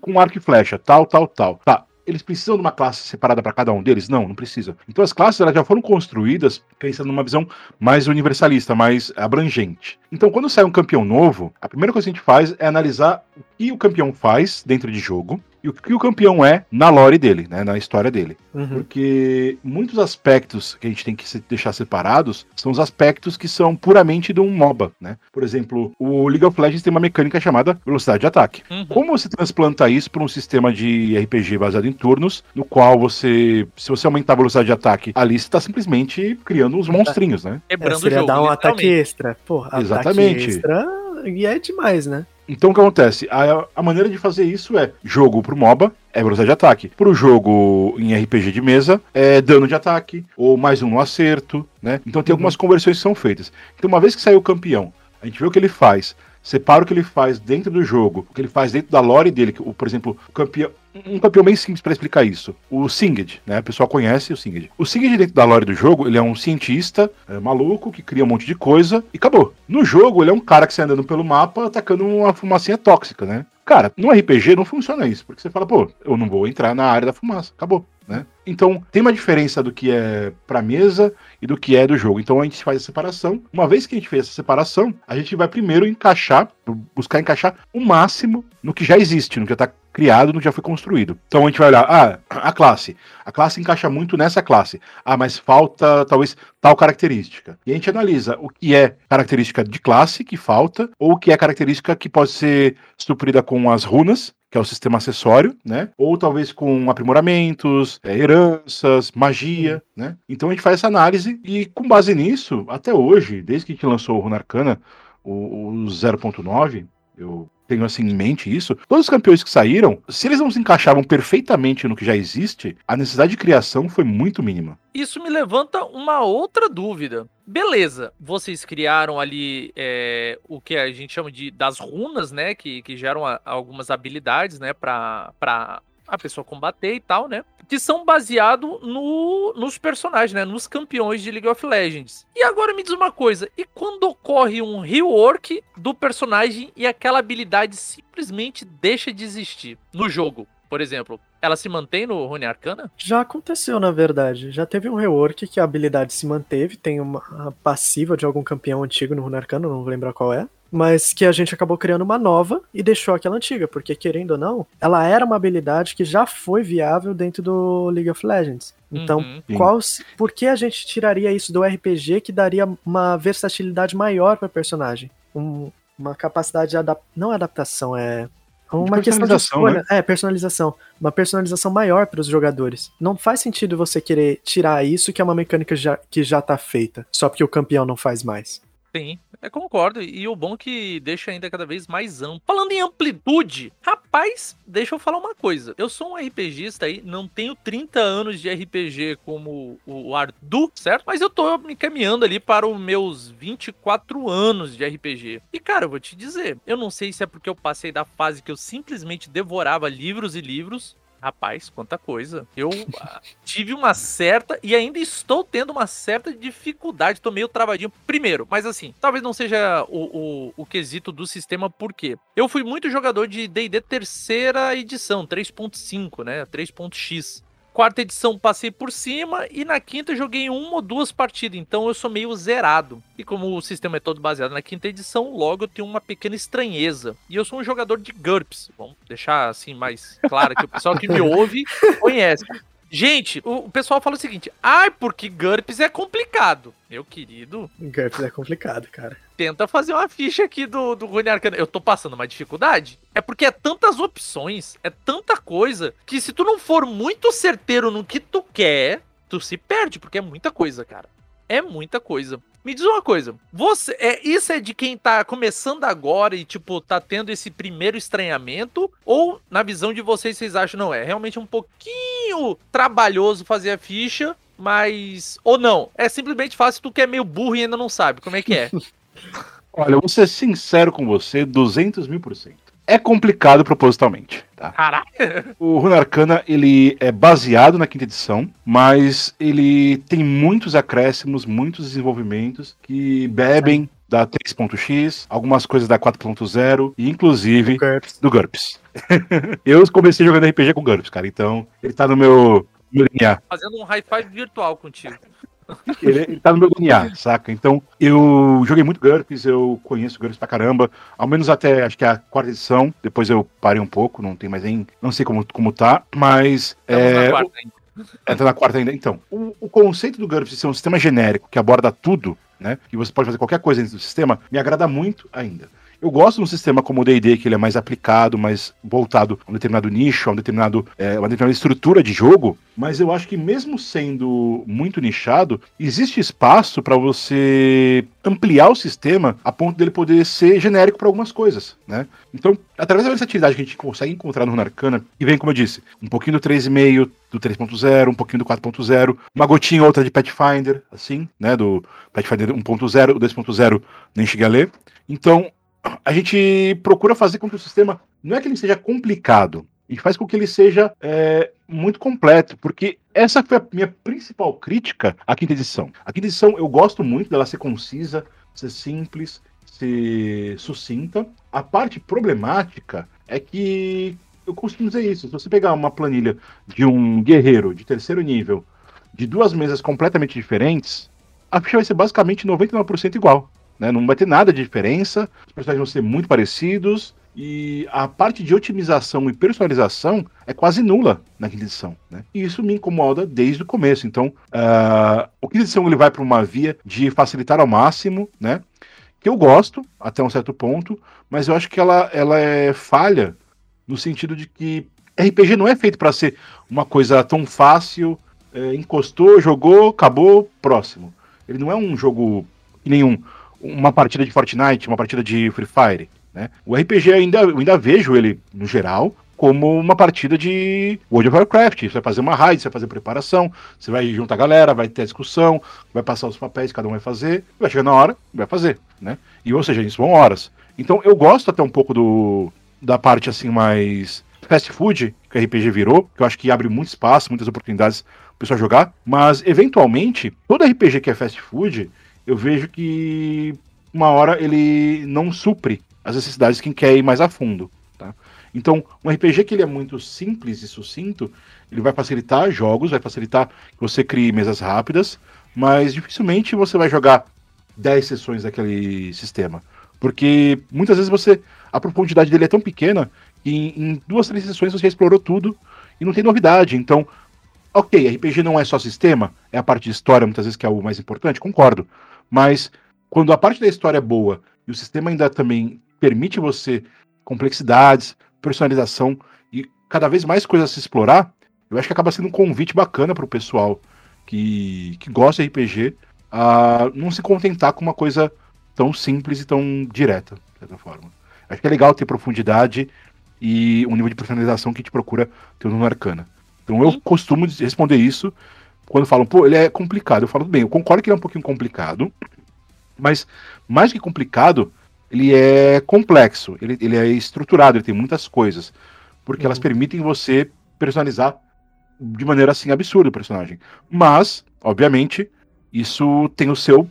com arco e flecha, tal, tal, tal. Tá, eles precisam de uma classe separada para cada um deles? Não, não precisa. Então as classes elas já foram construídas pensando numa visão mais universalista, mais abrangente. Então quando sai um campeão novo, a primeira coisa que a gente faz é analisar o que o campeão faz dentro de jogo e o que o campeão é na lore dele, né, na história dele. Uhum. Porque muitos aspectos que a gente tem que se- deixar separados são os aspectos que são puramente de um MOBA, né? Por exemplo, o League of Legends tem uma mecânica chamada velocidade de ataque. Uhum. Como você transplanta isso para um sistema de RPG baseado em turnos, no qual você, se você aumentar a velocidade de ataque, ali você está simplesmente criando uns monstrinhos, né? É, o seria jogo. dar um ataque extra. Pô, ataque Exatamente. extra e é demais, né? Então o que acontece? A, a maneira de fazer isso é jogo pro MOBA é velocidade de ataque. Pro jogo em RPG de mesa é dano de ataque ou mais um no acerto, né? Então tem algumas conversões que são feitas. Então uma vez que saiu o campeão, a gente vê o que ele faz, separa o que ele faz dentro do jogo, o que ele faz dentro da lore dele, que, por exemplo, o campeão um campeão bem simples para explicar isso. O Singed, né? O pessoal conhece o Singed. O Singed dentro da lore do jogo, ele é um cientista é, maluco que cria um monte de coisa e acabou. No jogo, ele é um cara que sai andando pelo mapa atacando uma fumacinha tóxica, né? Cara, no RPG não funciona isso, porque você fala, pô, eu não vou entrar na área da fumaça, acabou, né? Então, tem uma diferença do que é pra mesa e do que é do jogo. Então, a gente faz a separação. Uma vez que a gente fez essa separação, a gente vai primeiro encaixar, bu- buscar encaixar o máximo no que já existe, no que já tá criado, que já foi construído. Então, a gente vai olhar, ah, a classe. A classe encaixa muito nessa classe. Ah, mas falta, talvez, tal característica. E a gente analisa o que é característica de classe que falta, ou o que é característica que pode ser suprida com as runas, que é o sistema acessório, né? Ou talvez com aprimoramentos, é, heranças, magia, né? Então a gente faz essa análise e com base nisso, até hoje, desde que a gente lançou o Runa Arcana, o, o 0.9, eu tenho assim em mente isso, todos os campeões que saíram, se eles não se encaixavam perfeitamente no que já existe, a necessidade de criação foi muito mínima. Isso me levanta uma outra dúvida. Beleza, vocês criaram ali é, o que a gente chama de das runas, né? Que, que geram a- algumas habilidades, né? Pra a pessoa combater e tal, né? Que são baseados no, nos personagens, né? Nos campeões de League of Legends. E agora me diz uma coisa: e quando ocorre um rework do personagem e aquela habilidade simplesmente deixa de existir no jogo? Por exemplo, ela se mantém no Rune Arcana? Já aconteceu, na verdade. Já teve um rework que a habilidade se manteve, tem uma passiva de algum campeão antigo no Rune Arcano, não vou lembrar qual é. Mas que a gente acabou criando uma nova e deixou aquela antiga, porque querendo ou não, ela era uma habilidade que já foi viável dentro do League of Legends. Então, Uhum. Qual, por que a gente tiraria isso do RPG que daria uma versatilidade maior para personagem? Um- uma capacidade de adap não adaptação, é Uma questão de personalização, escolha. É, personalização. Uma personalização maior para os jogadores. Não faz sentido você querer tirar isso, que é uma mecânica já, que já tá feita, só porque o campeão não faz mais. Sim, eu concordo. E o bom é que deixa ainda cada vez mais amplo. Falando em amplitude, rapaz, deixa eu falar uma coisa. Eu sou um RPGista aí, não tenho 30 anos de RPG como o Ardu, certo? Mas eu tô me caminhando ali para os meus 24 anos de RPG. E cara, eu vou te dizer, eu não sei se é porque eu passei da fase que eu simplesmente devorava livros e livros, Rapaz, quanta coisa. Eu ah, tive uma certa e ainda estou tendo uma certa dificuldade. Tô meio travadinho. Primeiro, mas assim, talvez não seja o, o, o quesito do sistema, por quê? Eu fui muito jogador de DD terceira edição, 3.5, né? 3.x quarta edição passei por cima e na quinta joguei uma ou duas partidas, então eu sou meio zerado. E como o sistema é todo baseado na quinta edição, logo eu tenho uma pequena estranheza. E eu sou um jogador de GURPS, vamos deixar assim mais claro que o pessoal que me ouve conhece. Gente, o pessoal fala o seguinte: ai, ah, porque GURPS é complicado. Meu querido. GURPS é complicado, cara. Tenta fazer uma ficha aqui do, do Rune Arcana. Eu tô passando uma dificuldade. É porque é tantas opções, é tanta coisa, que se tu não for muito certeiro no que tu quer, tu se perde, porque é muita coisa, cara. É muita coisa. Me diz uma coisa, você é isso é de quem tá começando agora e tipo tá tendo esse primeiro estranhamento? Ou na visão de vocês vocês acham não é realmente um pouquinho trabalhoso fazer a ficha, mas ou não, é simplesmente fácil tu que é meio burro e ainda não sabe, como é que é? Olha, eu vou ser sincero com você, 200 mil por cento é complicado propositalmente. Tá? Caraca! O Rune Arcana ele é baseado na quinta edição, mas ele tem muitos acréscimos, muitos desenvolvimentos que bebem da 3.x, algumas coisas da 4.0 e inclusive GURPS. do GURPS. eu comecei jogando RPG com GURPS, cara, então ele tá no meu, meu DNA. Fazendo um high five virtual contigo. Ele, ele tá no meu DNA, saca? Então, eu joguei muito GURPS, eu conheço GURPS pra caramba, ao menos até acho que a quarta edição, depois eu parei um pouco, não tem mais nem. Não sei como, como tá, mas. Estamos é, na quarta ainda. É, tá na quarta ainda. Então, o, o conceito do GURPS de ser um sistema genérico que aborda tudo, né? Que você pode fazer qualquer coisa dentro do sistema, me agrada muito ainda. Eu gosto de um sistema como o D&D, que ele é mais aplicado, mais voltado a um determinado nicho, a um determinado, é, uma determinada estrutura de jogo, mas eu acho que mesmo sendo muito nichado, existe espaço para você ampliar o sistema a ponto dele poder ser genérico para algumas coisas, né? Então, através da versatilidade que a gente consegue encontrar no Arcana, e vem, como eu disse, um pouquinho do 3,5, do 3.0, um pouquinho do 4.0, uma gotinha outra de Pathfinder, assim, né? Do Pathfinder 1.0, o 2.0 nem cheguei a ler. Então, a gente procura fazer com que o sistema não é que ele seja complicado, e faz com que ele seja é, muito completo, porque essa foi a minha principal crítica à quinta edição. A quinta edição eu gosto muito dela ser concisa, ser simples, ser sucinta. A parte problemática é que eu costumo dizer isso. Se você pegar uma planilha de um guerreiro de terceiro nível, de duas mesas completamente diferentes, a ficha vai ser basicamente 99% igual. Né? Não vai ter nada de diferença, os personagens vão ser muito parecidos, e a parte de otimização e personalização é quase nula na quinta edição. Né? E isso me incomoda desde o começo. Então, uh, o quinta edição ele vai para uma via de facilitar ao máximo, né? que eu gosto até um certo ponto, mas eu acho que ela, ela é falha no sentido de que RPG não é feito para ser uma coisa tão fácil, é, encostou, jogou, acabou, próximo. Ele não é um jogo nenhum uma partida de Fortnite, uma partida de Free Fire. Né? O RPG ainda, eu ainda vejo ele, no geral, como uma partida de World of Warcraft. Você vai fazer uma raid, você vai fazer preparação, você vai juntar a galera, vai ter discussão, vai passar os papéis, cada um vai fazer, vai chegar na hora, vai fazer, né? E ou seja, isso vão horas. Então eu gosto até um pouco do da parte assim mais fast food que o RPG virou, que eu acho que abre muito espaço, muitas oportunidades para o pessoal jogar, mas eventualmente todo RPG que é fast food, eu vejo que uma hora ele não supre as necessidades de quem quer ir mais a fundo. Tá? Então, um RPG que ele é muito simples e sucinto, ele vai facilitar jogos, vai facilitar que você crie mesas rápidas, mas dificilmente você vai jogar 10 sessões daquele sistema. Porque muitas vezes você. A profundidade dele é tão pequena que em, em duas, três sessões você explorou tudo e não tem novidade. Então, ok, RPG não é só sistema, é a parte de história, muitas vezes que é o mais importante, concordo. Mas quando a parte da história é boa e o sistema ainda também permite você complexidades, personalização e cada vez mais coisas a se explorar, eu acho que acaba sendo um convite bacana para o pessoal que, que gosta de RPG a não se contentar com uma coisa tão simples e tão direta, de certa forma. Acho que é legal ter profundidade e um nível de personalização que te procura ter no Arcana. Então eu costumo responder isso quando falam, pô, ele é complicado. Eu falo, bem, eu concordo que ele é um pouquinho complicado, mas mais que complicado, ele é complexo, ele, ele é estruturado, ele tem muitas coisas, porque uhum. elas permitem você personalizar de maneira assim absurda o personagem. Mas, obviamente, isso tem o seu,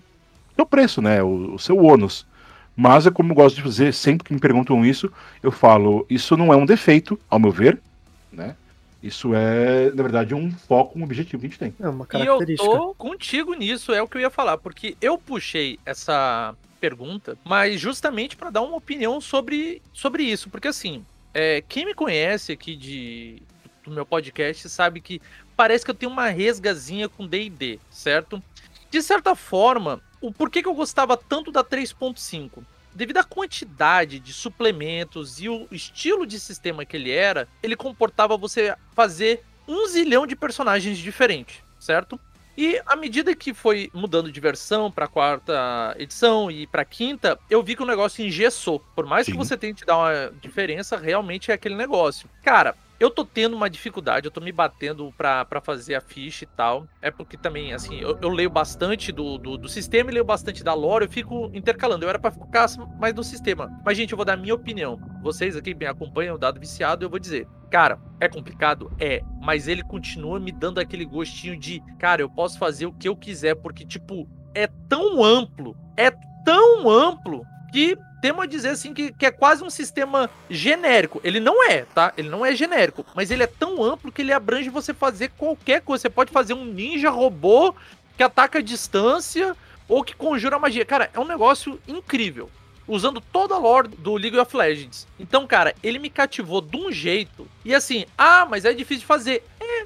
seu preço, né? O, o seu ônus. Mas é como eu gosto de fazer, sempre que me perguntam isso, eu falo, isso não é um defeito, ao meu ver? Isso é, na verdade, um foco, um objetivo que a gente tem. É uma característica. E eu tô contigo nisso, é o que eu ia falar, porque eu puxei essa pergunta, mas justamente para dar uma opinião sobre, sobre isso, porque assim, é, quem me conhece aqui de, do meu podcast sabe que parece que eu tenho uma resgazinha com D&D, certo? De certa forma, o porquê que eu gostava tanto da 3.5? Devido à quantidade de suplementos e o estilo de sistema que ele era, ele comportava você fazer um zilhão de personagens diferentes, certo? E à medida que foi mudando de versão para quarta edição e para quinta, eu vi que o negócio engessou. Por mais Sim. que você tente dar uma diferença, realmente é aquele negócio. Cara, eu tô tendo uma dificuldade, eu tô me batendo pra, fazer a ficha e tal. É porque também, assim, eu, eu leio bastante do, do, do, sistema e leio bastante da lore, eu fico intercalando. Eu era pra ficar mais no sistema. Mas, gente, eu vou dar a minha opinião. Vocês aqui me acompanham, o dado viciado, eu vou dizer. Cara, é complicado? É. Mas ele continua me dando aquele gostinho de, cara, eu posso fazer o que eu quiser, porque, tipo, é tão amplo, é tão amplo que temo a dizer assim que, que é quase um sistema genérico. Ele não é, tá? Ele não é genérico, mas ele é tão amplo que ele abrange você fazer qualquer coisa. Você pode fazer um ninja robô que ataca a distância ou que conjura magia. Cara, é um negócio incrível usando toda a lore do League of Legends. Então, cara, ele me cativou de um jeito. E assim, ah, mas é difícil de fazer.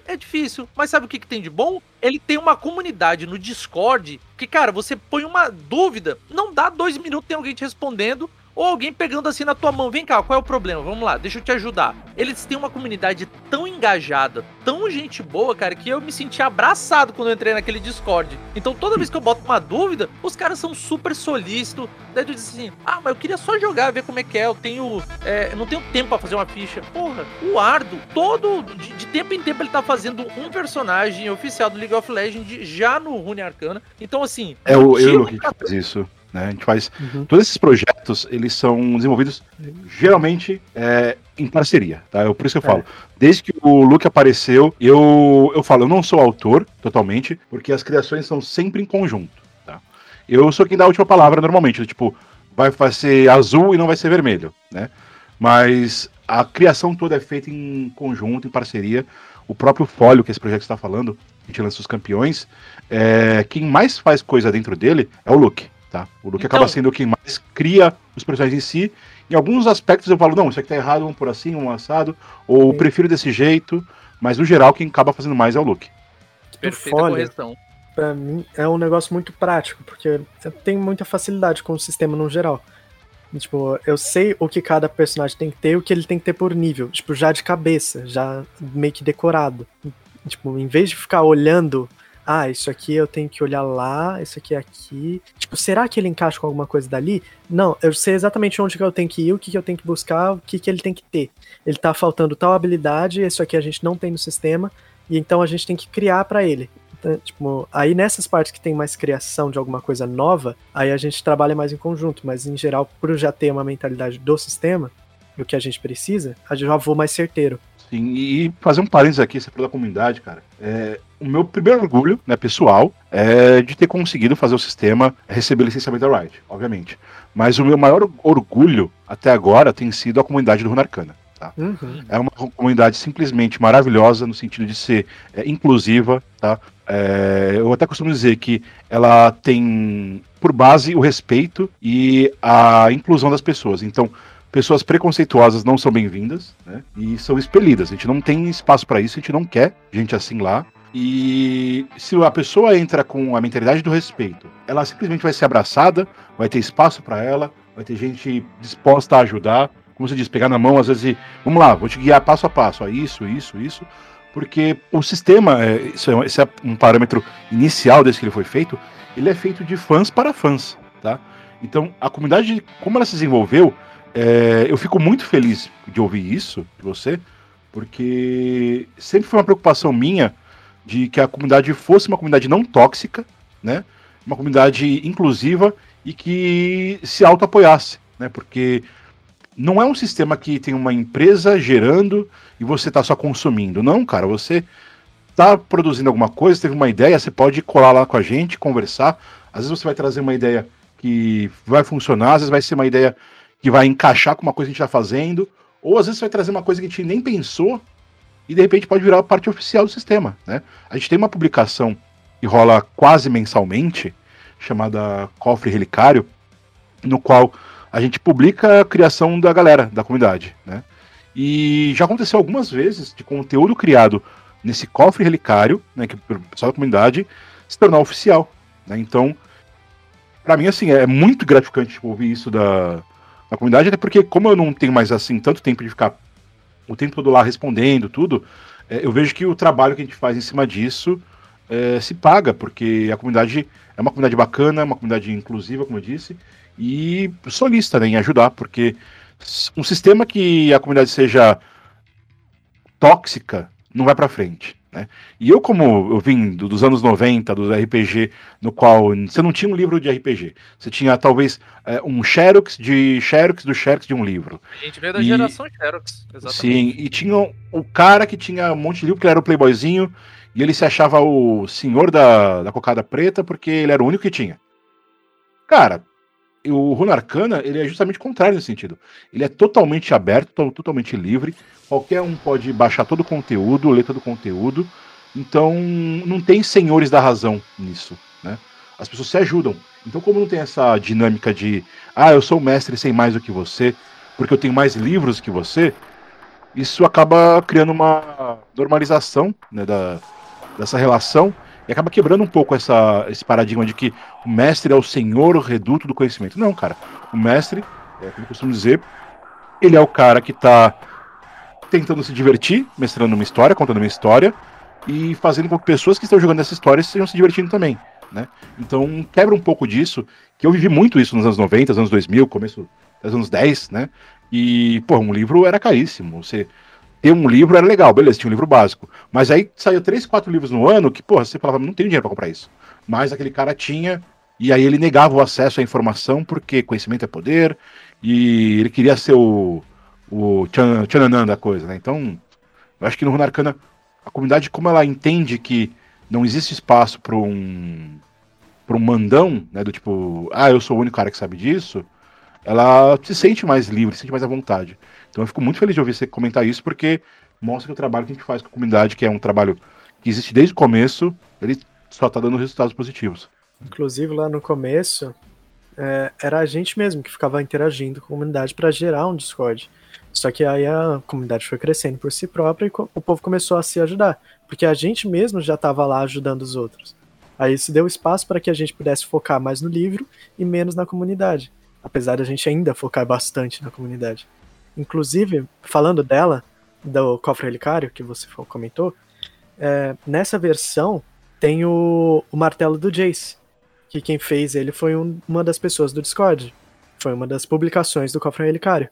É, difícil. Mas sabe o que, que tem de bom? Ele tem uma comunidade no Discord que, cara, você põe uma dúvida, não dá dois minutos, tem alguém te respondendo ou alguém pegando assim na tua mão, vem cá, qual é o problema? Vamos lá, deixa eu te ajudar. Eles têm uma comunidade tão engajada, tão gente boa, cara, que eu me senti abraçado quando eu entrei naquele Discord. Então toda vez que eu boto uma dúvida, os caras são super solícitos. Daí tu diz assim, ah, mas eu queria só jogar, ver como é que é, eu tenho, é, eu não tenho tempo para fazer uma ficha. Porra, o Ardo, todo, de, de, tempo em tempo ele tá fazendo um personagem oficial do League of Legends já no Rune Arcana. Então assim... É o eu que faz isso. Né? A gente faz. Uhum. Todos esses projetos, eles são desenvolvidos geralmente é, em parceria, tá? Eu, por isso que eu falo. É. Desde que o Luke apareceu, eu, eu falo, eu não sou autor totalmente, porque as criações são sempre em conjunto, tá? Eu sou quem dá a última palavra normalmente, tipo, vai ser azul e não vai ser vermelho, né? Mas a criação toda é feita em conjunto, em parceria. O próprio Folho, que esse projeto está falando, a gente lança os campeões, é, quem mais faz coisa dentro dele é o Luke. Tá? O Luke então... acaba sendo quem mais cria os personagens em si. Em alguns aspectos eu falo, não, isso aqui tá errado, vamos por assim, um assado, ou Sim. prefiro desse jeito, mas no geral quem acaba fazendo mais é o Luke. Perfeita Folha, correção. Pra mim é um negócio muito prático, porque eu tenho muita facilidade com o sistema no geral. Tipo, eu sei o que cada personagem tem que ter e o que ele tem que ter por nível. Tipo, já de cabeça, já meio que decorado. Tipo, em vez de ficar olhando ah, isso aqui eu tenho que olhar lá, isso aqui é aqui. Tipo, será que ele encaixa com alguma coisa dali? Não, eu sei exatamente onde que eu tenho que ir, o que, que eu tenho que buscar, o que, que ele tem que ter. Ele tá faltando tal habilidade, isso aqui a gente não tem no sistema, e então a gente tem que criar para ele. Então, tipo, aí nessas partes que tem mais criação de alguma coisa nova, aí a gente trabalha mais em conjunto, mas em geral, por já ter uma mentalidade do sistema, o que a gente precisa, a gente já vou mais certeiro. Sim, e fazer um parênteses aqui, você falou da comunidade, cara. É, o meu primeiro orgulho, né, pessoal, é de ter conseguido fazer o sistema receber licenciamento da Riot, obviamente. Mas o meu maior orgulho até agora tem sido a comunidade do Runarcana. Tá? Uhum. É uma comunidade simplesmente maravilhosa no sentido de ser é, inclusiva, tá? É, eu até costumo dizer que ela tem por base o respeito e a inclusão das pessoas. Então, pessoas preconceituosas não são bem-vindas, né? E são expelidas. A gente não tem espaço para isso, a gente não quer gente assim lá. E se a pessoa entra com a mentalidade do respeito, ela simplesmente vai ser abraçada, vai ter espaço para ela, vai ter gente disposta a ajudar como você diz, pegar na mão, às vezes, e, vamos lá, vou te guiar passo a passo, ó, isso, isso, isso, porque o sistema, é, isso é, esse é um parâmetro inicial desde que ele foi feito, ele é feito de fãs para fãs, tá? Então, a comunidade, como ela se desenvolveu, é, eu fico muito feliz de ouvir isso de você, porque sempre foi uma preocupação minha de que a comunidade fosse uma comunidade não tóxica, né? Uma comunidade inclusiva e que se auto-apoiasse, né? Porque não é um sistema que tem uma empresa gerando e você está só consumindo. Não, cara, você está produzindo alguma coisa, teve uma ideia, você pode colar lá com a gente, conversar. Às vezes você vai trazer uma ideia que vai funcionar, às vezes vai ser uma ideia que vai encaixar com uma coisa que a gente está fazendo, ou às vezes você vai trazer uma coisa que a gente nem pensou e de repente pode virar parte oficial do sistema. Né? A gente tem uma publicação que rola quase mensalmente, chamada Cofre Relicário, no qual a gente publica a criação da galera, da comunidade. Né? E já aconteceu algumas vezes de conteúdo criado nesse cofre relicário, né, que o pessoal da comunidade, se tornar oficial. Né? Então, para mim, assim, é muito gratificante tipo, ouvir isso da, da comunidade, até porque, como eu não tenho mais assim tanto tempo de ficar o tempo todo lá respondendo tudo, é, eu vejo que o trabalho que a gente faz em cima disso é, se paga, porque a comunidade é uma comunidade bacana, uma comunidade inclusiva, como eu disse, e solista né, em ajudar, porque um sistema que a comunidade seja tóxica não vai para frente. Né? E eu, como eu vim dos anos 90, do RPG, no qual você não tinha um livro de RPG, você tinha talvez é, um Xerox de Xerox do Xerox de um livro. A gente veio da e, geração Xerox, exatamente. Sim, e tinha o cara que tinha um monte de livro, que era o Playboyzinho, e ele se achava o senhor da, da cocada preta porque ele era o único que tinha. Cara, o Runa Arcana, ele é justamente contrário nesse sentido. Ele é totalmente aberto, totalmente livre. Qualquer um pode baixar todo o conteúdo, ler todo o conteúdo. Então, não tem senhores da razão nisso, né? As pessoas se ajudam. Então, como não tem essa dinâmica de, ah, eu sou mestre sem mais do que você, porque eu tenho mais livros que você, isso acaba criando uma normalização né, da, dessa relação e acaba quebrando um pouco essa, esse paradigma de que o mestre é o senhor, o reduto do conhecimento. Não, cara. O mestre, é como eu costumo dizer, ele é o cara que está tentando se divertir, mestrando uma história, contando uma história, e fazendo com que pessoas que estão jogando essa história estejam se divertindo também. Né? Então quebra um pouco disso, que eu vivi muito isso nos anos 90, anos 2000, começo dos anos 10, né? E, pô, um livro era caríssimo. Você ter um livro era legal, beleza, tinha um livro básico. Mas aí saiu três, quatro livros no ano que, porra, você falava, não tenho dinheiro para comprar isso. Mas aquele cara tinha, e aí ele negava o acesso à informação porque conhecimento é poder, e ele queria ser o, o tchananã da coisa, né? Então, eu acho que no Runarcana, a comunidade, como ela entende que não existe espaço para um um mandão, né, do tipo, ah, eu sou o único cara que sabe disso, ela se sente mais livre, se sente mais à vontade. Então eu fico muito feliz de ouvir você comentar isso, porque mostra que o trabalho que a gente faz com a comunidade, que é um trabalho que existe desde o começo, ele só está dando resultados positivos. Inclusive, lá no começo, é, era a gente mesmo que ficava interagindo com a comunidade para gerar um Discord. Só que aí a comunidade foi crescendo por si própria e o povo começou a se ajudar. Porque a gente mesmo já estava lá ajudando os outros. Aí isso deu espaço para que a gente pudesse focar mais no livro e menos na comunidade. Apesar de a gente ainda focar bastante na comunidade. Inclusive, falando dela, do cofre relicário que você comentou, é, nessa versão tem o, o, martelo do Jace, que quem fez ele foi um, uma das pessoas do Discord. Foi uma das publicações do cofre relicário.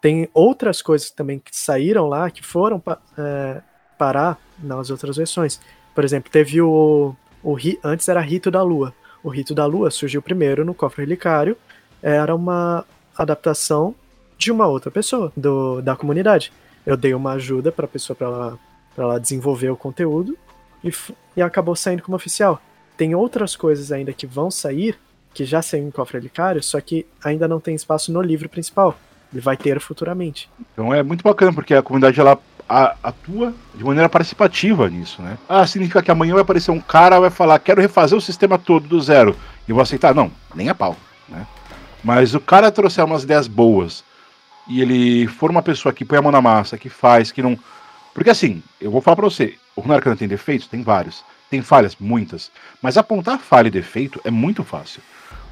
Tem outras coisas também que saíram lá que foram é, parar nas outras versões. Por exemplo, teve o, o antes era Rito da Lua. O Rito da Lua surgiu primeiro no cofre relicário. Era uma adaptação de uma outra pessoa do, da comunidade. Eu dei uma ajuda para a pessoa para ela, ela desenvolver o conteúdo e, e acabou saindo como oficial. Tem outras coisas ainda que vão sair, que já saem em cofre relicário, só que ainda não tem espaço no livro principal. Ele vai ter futuramente. Então é muito bacana, porque a comunidade ela atua de maneira participativa nisso, né? Ah, significa que amanhã vai aparecer um cara vai falar, quero refazer o sistema todo do zero. E vou aceitar? Não, nem a pau, né? Mas o cara trouxer umas ideias boas e ele for uma pessoa que põe a mão na massa, que faz, que não. Porque assim, eu vou falar pra você, o Runarcana tem defeitos? Tem vários. Tem falhas? Muitas. Mas apontar falha e defeito é muito fácil.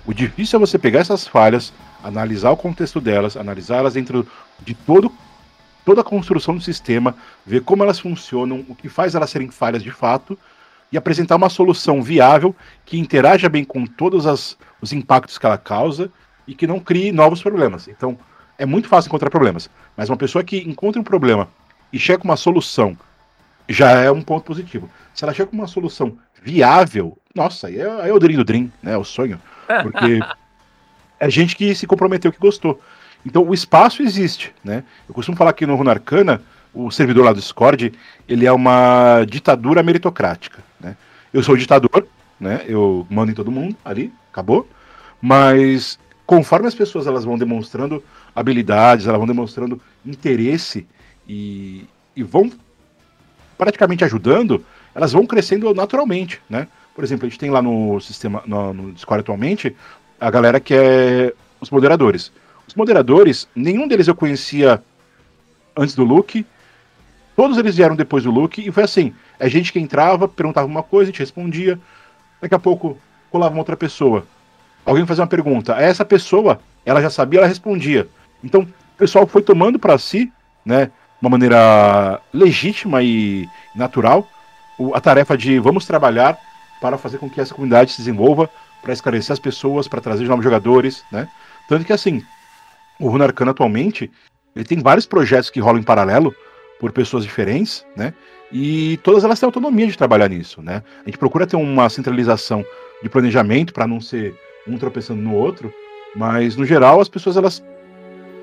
O difícil é você pegar essas falhas, analisar o contexto delas, analisar elas dentro de todo, toda a construção do sistema, ver como elas funcionam, o que faz elas serem falhas de fato, e apresentar uma solução viável que interaja bem com todos as, os impactos que ela causa e que não crie novos problemas. Então, é muito fácil encontrar problemas, mas uma pessoa que encontra um problema e chega com uma solução já é um ponto positivo. Se ela chega com uma solução viável, nossa, aí é, aí é o Dream do Dream, né? É o sonho. Porque é gente que se comprometeu, que gostou. Então o espaço existe, né? Eu costumo falar que no Runarcana, o servidor lá do Discord, ele é uma ditadura meritocrática, né? Eu sou ditador, né? Eu mando em todo mundo ali, acabou. Mas conforme as pessoas elas vão demonstrando habilidades, elas vão demonstrando interesse e, e vão praticamente ajudando, elas vão crescendo naturalmente, né? Por exemplo, a gente tem lá no sistema, no, no Discord atualmente, a galera que é os moderadores. Os moderadores, nenhum deles eu conhecia antes do look, todos eles vieram depois do look, e foi assim, é gente que entrava, perguntava uma coisa, a gente respondia, daqui a pouco colava uma outra pessoa. Alguém fazia uma pergunta, essa pessoa, ela já sabia, ela respondia. Então, o pessoal foi tomando para si, né, uma maneira legítima e natural, a tarefa de vamos trabalhar para fazer com que essa comunidade se desenvolva, para esclarecer as pessoas, para trazer novos jogadores, né? Tanto que assim, o Runarcana atualmente, ele tem vários projetos que rolam em paralelo por pessoas diferentes, né? E todas elas têm autonomia de trabalhar nisso, né? A gente procura ter uma centralização de planejamento para não ser um tropeçando no outro, mas no geral as pessoas elas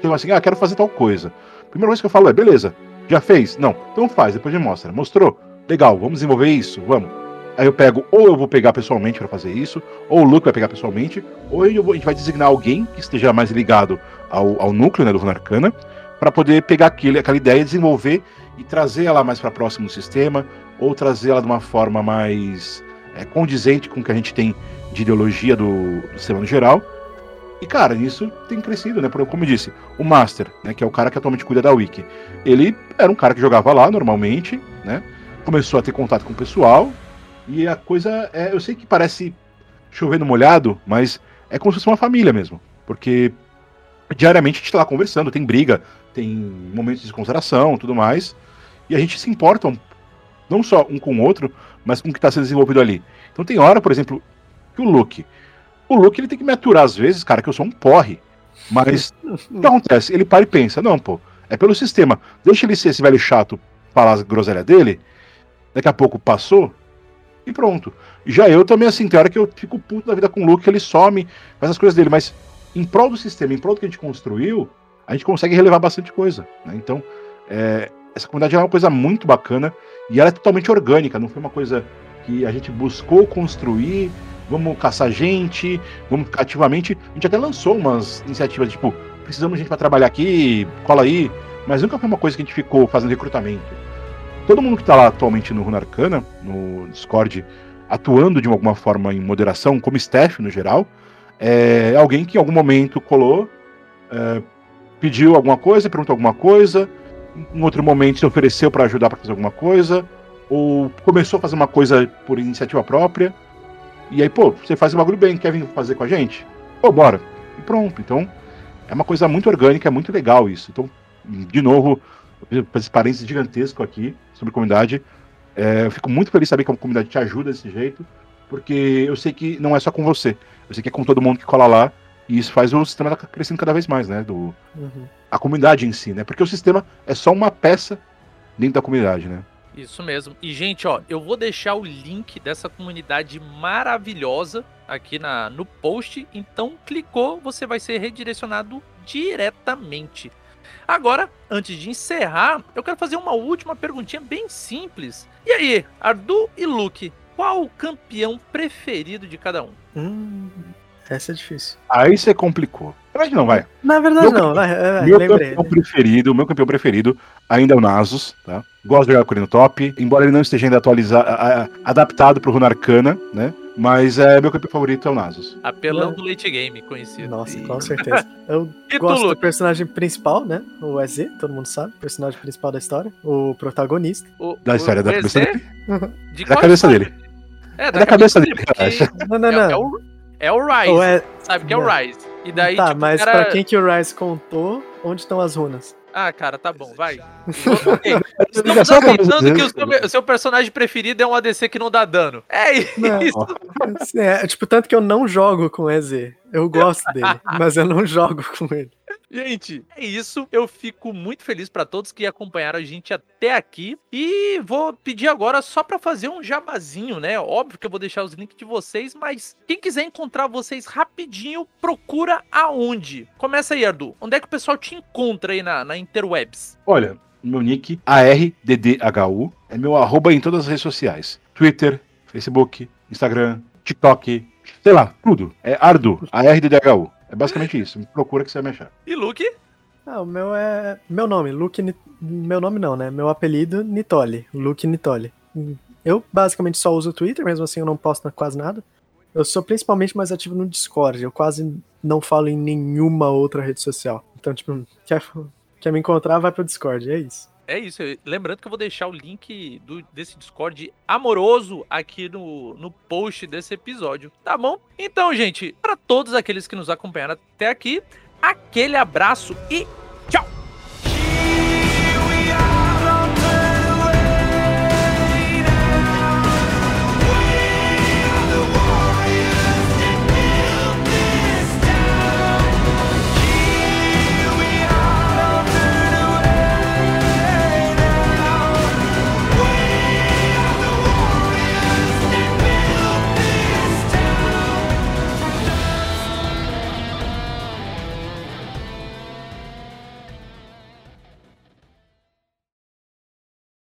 têm assim, ah, quero fazer tal coisa. Primeira coisa que eu falo é, beleza, já fez? Não, então faz, depois me mostra. Mostrou? Legal, vamos desenvolver isso, vamos. Aí eu pego, ou eu vou pegar pessoalmente para fazer isso, ou o Luke vai pegar pessoalmente, ou vou, a gente vai designar alguém que esteja mais ligado ao, ao núcleo né, do Runarcana, para poder pegar aquele, aquela ideia, desenvolver e trazer ela mais para próximo do sistema, ou trazer ela de uma forma mais é, condizente com o que a gente tem de ideologia do, do sistema no geral, e, cara, isso tem crescido, né? Como eu disse, o Master, né, que é o cara que atualmente cuida da Wiki, ele era um cara que jogava lá normalmente, né? Começou a ter contato com o pessoal, e a coisa é. Eu sei que parece chover no molhado, mas é como se fosse uma família mesmo. Porque diariamente a gente tá lá conversando, tem briga, tem momentos de consideração tudo mais. E a gente se importa não só um com o outro, mas com o que está sendo desenvolvido ali. Então tem hora, por exemplo, que o Luke o Luke ele tem que me aturar às vezes, cara, que eu sou um porre. Mas o que acontece? Ele para e pensa, não, pô, é pelo sistema. Deixa ele ser esse velho chato falar as groselhas dele. Daqui a pouco passou e pronto. Já eu também, assim, tem hora que eu fico puto da vida com o Luke, ele some, faz as coisas dele, mas em prol do sistema, em prol do que a gente construiu, a gente consegue relevar bastante coisa. Né? Então, é, essa comunidade é uma coisa muito bacana e ela é totalmente orgânica, não foi uma coisa que a gente buscou construir vamos caçar gente, vamos ativamente. A gente até lançou umas iniciativas, tipo, precisamos de gente para trabalhar aqui, cola aí, mas nunca foi uma coisa que a gente ficou fazendo recrutamento. Todo mundo que está lá atualmente no Runarcana, no Discord, atuando de alguma forma em moderação, como staff no geral, é alguém que em algum momento colou, é, pediu alguma coisa, perguntou alguma coisa, em outro momento se ofereceu para ajudar para fazer alguma coisa, ou começou a fazer uma coisa por iniciativa própria. E aí, pô, você faz o bagulho bem, quer vir fazer com a gente? Pô, bora. E pronto. Então, é uma coisa muito orgânica, é muito legal isso. Então, de novo, esse parênteses gigantesco aqui sobre comunidade. É, eu fico muito feliz de saber que a comunidade te ajuda desse jeito, porque eu sei que não é só com você. Eu sei que é com todo mundo que cola lá. E isso faz o sistema estar crescendo cada vez mais, né? Do, uhum. A comunidade em si, né? Porque o sistema é só uma peça dentro da comunidade, né? Isso mesmo. E, gente, ó, eu vou deixar o link dessa comunidade maravilhosa aqui na, no post. Então, clicou, você vai ser redirecionado diretamente. Agora, antes de encerrar, eu quero fazer uma última perguntinha bem simples. E aí, Ardu e Luke, qual o campeão preferido de cada um? Hum, essa é difícil. Aí você complicou. Mas não, vai. Na verdade, meu não. Vai, vai, meu lembrei. campeão preferido, meu campeão preferido ainda é o Nasus, tá? Gosto de jogar com ele no top, embora ele não esteja ainda atualizado, adaptado pro Runarcana, né? Mas é meu campeão favorito é o Nasus. Apelão do late game, conhecido. Nossa, com certeza. Eu gosto do personagem principal, né? O EZ, todo mundo sabe, personagem principal da história, o protagonista. O, da história o da cabeça dele? De da cabeça dele. É, da, da cabeça, cabeça dele, dele Não, não, não. É o, é o Rise. É... Sabe que é o Rise. E daí, tá, tipo, mas era- pra quem que o Rice contou, onde estão as runas? Ah, cara, tá bom, vai. Estamos aceitando que o seu, o seu personagem preferido é um ADC que não dá dano. É Não. isso. É, tipo, tanto que eu não jogo com o EZ. Eu gosto dele, mas eu não jogo com ele. Gente, é isso. Eu fico muito feliz pra todos que acompanharam a gente até aqui. E vou pedir agora só pra fazer um jabazinho, né? Óbvio que eu vou deixar os links de vocês, mas quem quiser encontrar vocês rapidinho, procura aonde? Começa aí, Ardu. Onde é que o pessoal te encontra aí na, na Interwebs? Olha, meu nick, ARDDHU, é meu arroba em todas as redes sociais. Twitter, Facebook, Instagram, TikTok, sei lá, tudo. É Ardu, ARDDHU. É basicamente isso. Me procura que você vai me achar. E Luke? Ah, o meu é. Meu nome, Luke. Ni- Meu nome não, né? Meu apelido, Nitoli. Luke Nitoli. Eu basicamente só uso o Twitter, mesmo assim eu não posto quase nada. Eu sou principalmente mais ativo no Discord. Eu quase não falo em nenhuma outra rede social. Então, tipo, quer, quer me encontrar, vai pro Discord. É isso. É isso. Lembrando que eu vou deixar o link do, desse Discord amoroso aqui no, no post desse episódio, tá bom? Então, gente, para todos aqueles que nos acompanharam até aqui, aquele abraço e